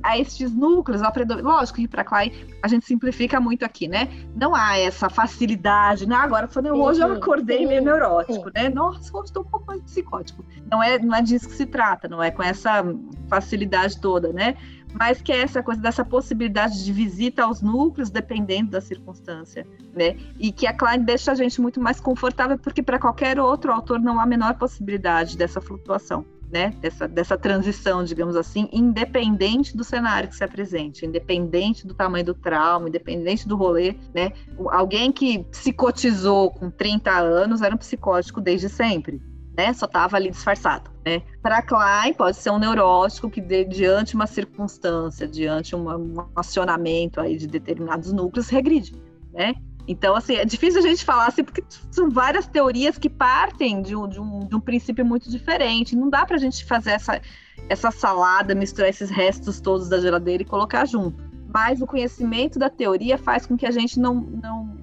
a estes núcleos. Lógico que para Clay a gente simplifica muito aqui, né? Não há essa facilidade, né? Agora hoje eu acordei meio neurótico, né? Nossa, hoje estou um pouco mais psicótico. Não é, não é disso que se trata, não é com essa facilidade toda, né? Mas que é essa coisa dessa possibilidade de visita aos núcleos, dependendo da circunstância, né? E que a Klein deixa a gente muito mais confortável, porque para qualquer outro autor não há a menor possibilidade dessa flutuação né, dessa, dessa transição, digamos assim, independente do cenário que se apresente, independente do tamanho do trauma, independente do rolê, né? Alguém que psicotizou com 30 anos era um psicótico desde sempre. Né, só estava ali disfarçado. Né? Para Klein, pode ser um neurótico que, de, diante uma circunstância, diante uma, um acionamento aí de determinados núcleos, regride. Né? Então, assim, é difícil a gente falar assim, porque são várias teorias que partem de um, de um, de um princípio muito diferente. Não dá para a gente fazer essa, essa salada, misturar esses restos todos da geladeira e colocar junto. Mas o conhecimento da teoria faz com que a gente não, não,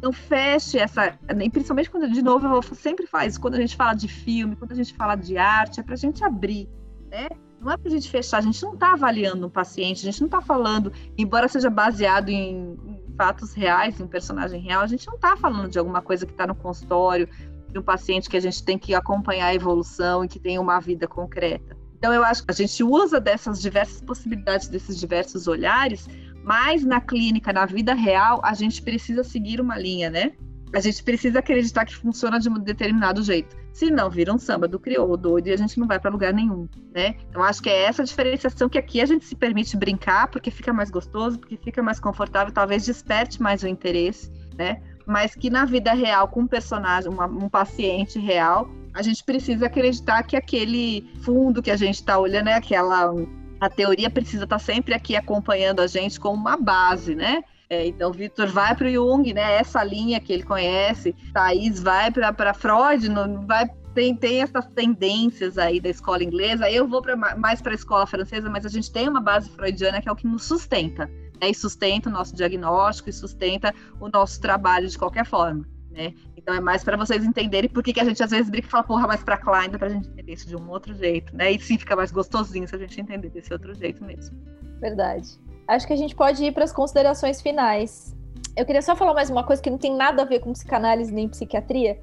não feche essa. E principalmente quando, de novo, eu sempre faz, quando a gente fala de filme, quando a gente fala de arte, é para a gente abrir, né? Não é para a gente fechar, a gente não está avaliando um paciente, a gente não está falando, embora seja baseado em, fatos reais, em um personagem real, a gente não está falando de alguma coisa que está no consultório, de um paciente que a gente tem que acompanhar a evolução e que tem uma vida concreta. Então, eu acho que a gente usa dessas diversas possibilidades, desses diversos olhares, mas na clínica, na vida real, a gente precisa seguir uma linha, né? A gente precisa acreditar que funciona de um determinado jeito. Se não, vira um samba do crioulo doido e a gente não vai para lugar nenhum, né? Então acho que é essa diferenciação que aqui a gente se permite brincar porque fica mais gostoso, porque fica mais confortável, talvez desperte mais o interesse, né? Mas que na vida real, com um personagem, uma, um paciente real, a gente precisa acreditar que aquele fundo que a gente está olhando é aquela a teoria precisa estar tá sempre aqui acompanhando a gente como uma base, né? É, então, Victor vai para o Jung, né? Essa linha que ele conhece. Thaís vai para Freud, não vai tem, tem essas tendências aí da escola inglesa. Eu vou pra, mais para a escola francesa, mas a gente tem uma base freudiana que é o que nos sustenta. Né? E sustenta o nosso diagnóstico e sustenta o nosso trabalho de qualquer forma. Né? Então é mais para vocês entenderem por que, que a gente às vezes brinca e fala, porra, mas para Klein dá para a gente entender isso de um outro jeito, né? E sim fica mais gostosinho se a gente entender desse outro jeito mesmo. Verdade acho que a gente pode ir para as considerações finais. Eu queria só falar mais uma coisa que não tem nada a ver com psicanálise nem psiquiatria,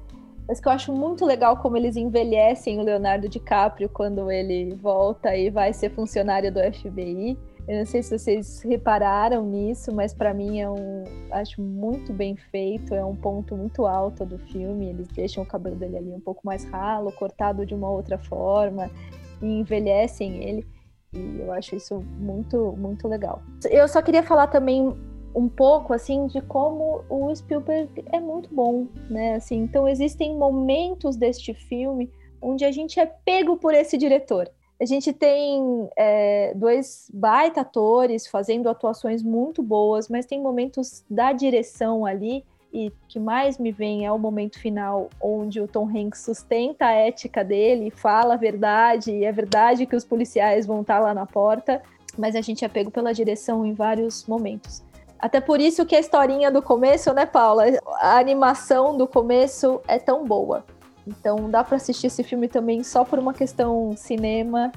mas que eu acho muito legal como eles envelhecem o Leonardo DiCaprio quando ele volta e vai ser funcionário do FBI. Eu não sei se vocês repararam nisso, mas para mim é um acho muito bem feito, é um ponto muito alto do filme. Eles deixam o cabelo dele ali um pouco mais ralo, cortado de uma outra forma e envelhecem ele. E eu acho isso muito, muito legal. Eu só queria falar também um pouco assim de como o Spielberg é muito bom, né? Assim, então existem momentos deste filme onde a gente é pego por esse diretor. A gente tem é, dois baita atores fazendo atuações muito boas, mas tem momentos da direção ali e que mais me vem é o momento final onde o Tom Hanks sustenta a ética dele, fala a verdade, e é verdade que os policiais vão estar lá na porta, mas a gente é pego pela direção em vários momentos. Até por isso que a historinha do começo, né, Paula? A animação do começo é tão boa. Então dá para assistir esse filme também só por uma questão cinema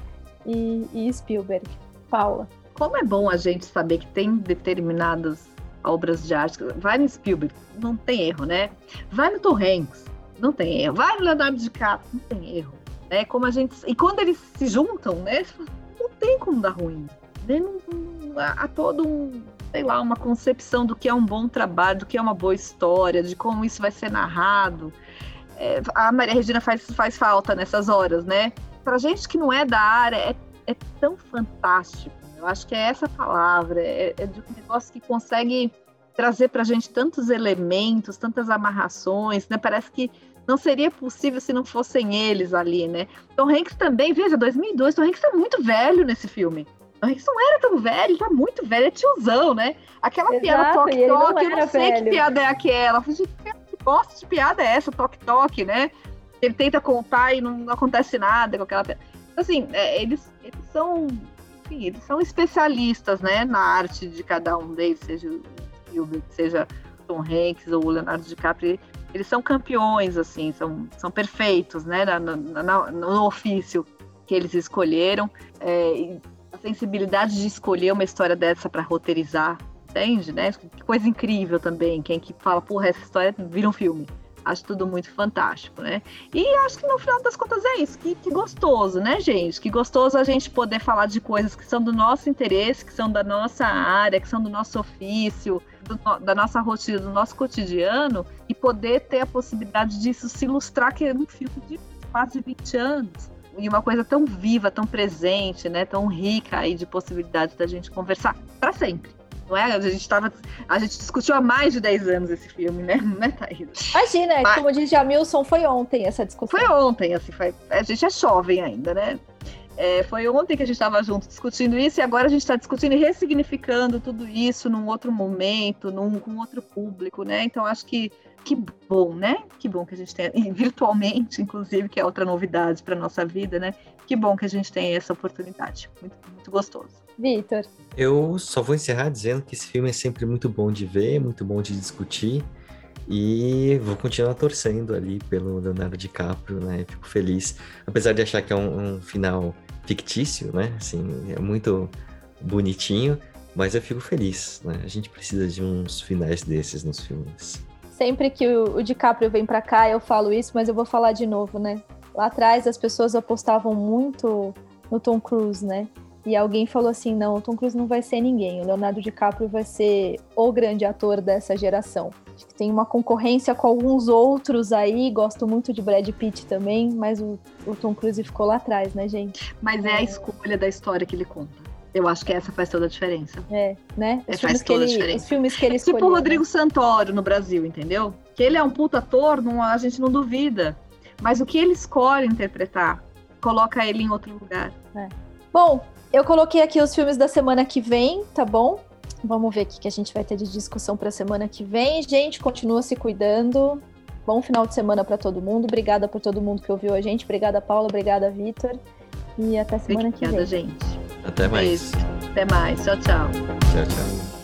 e, e Spielberg. Paula. Como é bom a gente saber que tem determinadas obras de arte. Vai no Spielberg, não tem erro, né? Vai no Tom Hanks, não tem erro. Vai no Leonardo DiCaprio, não tem erro. Né? Como a gente e quando eles se juntam, né? Não tem como dar ruim. Né? Não, não, há todo um sei lá, uma concepção do que é um bom trabalho, do que é uma boa história, de como isso vai ser narrado. É, a Maria Regina faz, faz falta nessas horas, né? Pra gente que não é da área, é, é tão fantástico eu acho que é essa palavra, é, é de um negócio que consegue trazer para a gente tantos elementos, tantas amarrações, né? Parece que não seria possível se não fossem eles ali, né? Tom Hanks também, veja, 2002, Tom Hanks tá muito velho nesse filme. Tom Hanks não era tão velho, tá muito velho, é tiozão, né? Aquela Exato, piada toque-toque, eu não sei velho. que piada é aquela. Falei, que bosta de piada é essa, toque-toque, né? Ele tenta contar e não, não acontece nada com aquela piada. Assim, é, eles, eles são enfim, eles são especialistas, né, na arte de cada um deles, seja o seja Tom Hanks ou o Leonardo DiCaprio, eles são campeões, assim, são, são perfeitos, né, no, no, no ofício que eles escolheram, é, a sensibilidade de escolher uma história dessa para roteirizar, entende, né, que coisa incrível também, quem que fala, porra, essa história vira um filme, Acho tudo muito fantástico, né? E acho que no final das contas é isso. Que, que, gostoso, né, gente? Que gostoso a gente poder falar de coisas que são do nosso interesse, que são da nossa área, que são do nosso ofício, do, da nossa rotina, do nosso cotidiano, e poder ter a possibilidade disso se ilustrar que é um filme de quase 20 anos. E uma coisa tão viva, tão presente, né? Tão rica aí de possibilidades da gente conversar para sempre. Não é? A gente tava. A gente discutiu há mais de 10 anos esse filme, né? Não é, Thaís? Imagina, Mas... como diz Jamilson, foi ontem essa discussão. Foi ontem, assim, foi... a gente é jovem ainda, né? É, foi ontem que a gente estava junto discutindo isso e agora a gente está discutindo e ressignificando tudo isso num outro momento, num, com outro público, né? Então acho que que bom, né? Que bom que a gente tem, virtualmente, inclusive, que é outra novidade para nossa vida, né? Que bom que a gente tem essa oportunidade. Muito, muito gostoso. Vitor. Eu só vou encerrar dizendo que esse filme é sempre muito bom de ver, muito bom de discutir. E vou continuar torcendo ali pelo Leonardo DiCaprio, né? Fico feliz. Apesar de achar que é um, um final fictício, né? Assim, é muito bonitinho, mas eu fico feliz, né? A gente precisa de uns finais desses nos filmes. Sempre que o, o DiCaprio vem para cá, eu falo isso, mas eu vou falar de novo, né? Lá atrás as pessoas apostavam muito no Tom Cruise, né? E alguém falou assim: não, o Tom Cruise não vai ser ninguém, o Leonardo DiCaprio vai ser o grande ator dessa geração. Acho que tem uma concorrência com alguns outros aí, gosto muito de Brad Pitt também, mas o, o Tom Cruise ficou lá atrás, né, gente? Mas é a escolha da história que ele conta. Eu acho que essa faz toda a diferença. É, né? Os, é, filmes, que ele, os filmes que ele escolheu. Tipo o Rodrigo né? Santoro no Brasil, entendeu? Que ele é um puta ator, não, a gente não duvida. Mas o que ele escolhe interpretar coloca ele em outro lugar. É. Bom, eu coloquei aqui os filmes da semana que vem, tá bom? Vamos ver o que a gente vai ter de discussão para semana que vem. Gente, continua se cuidando. Bom final de semana para todo mundo. Obrigada por todo mundo que ouviu a gente. Obrigada, Paula. Obrigada, Vitor. E até semana Obrigada, que vem. gente. Até mais. Beijo. Até mais. Tchau, tchau. Tchau, tchau.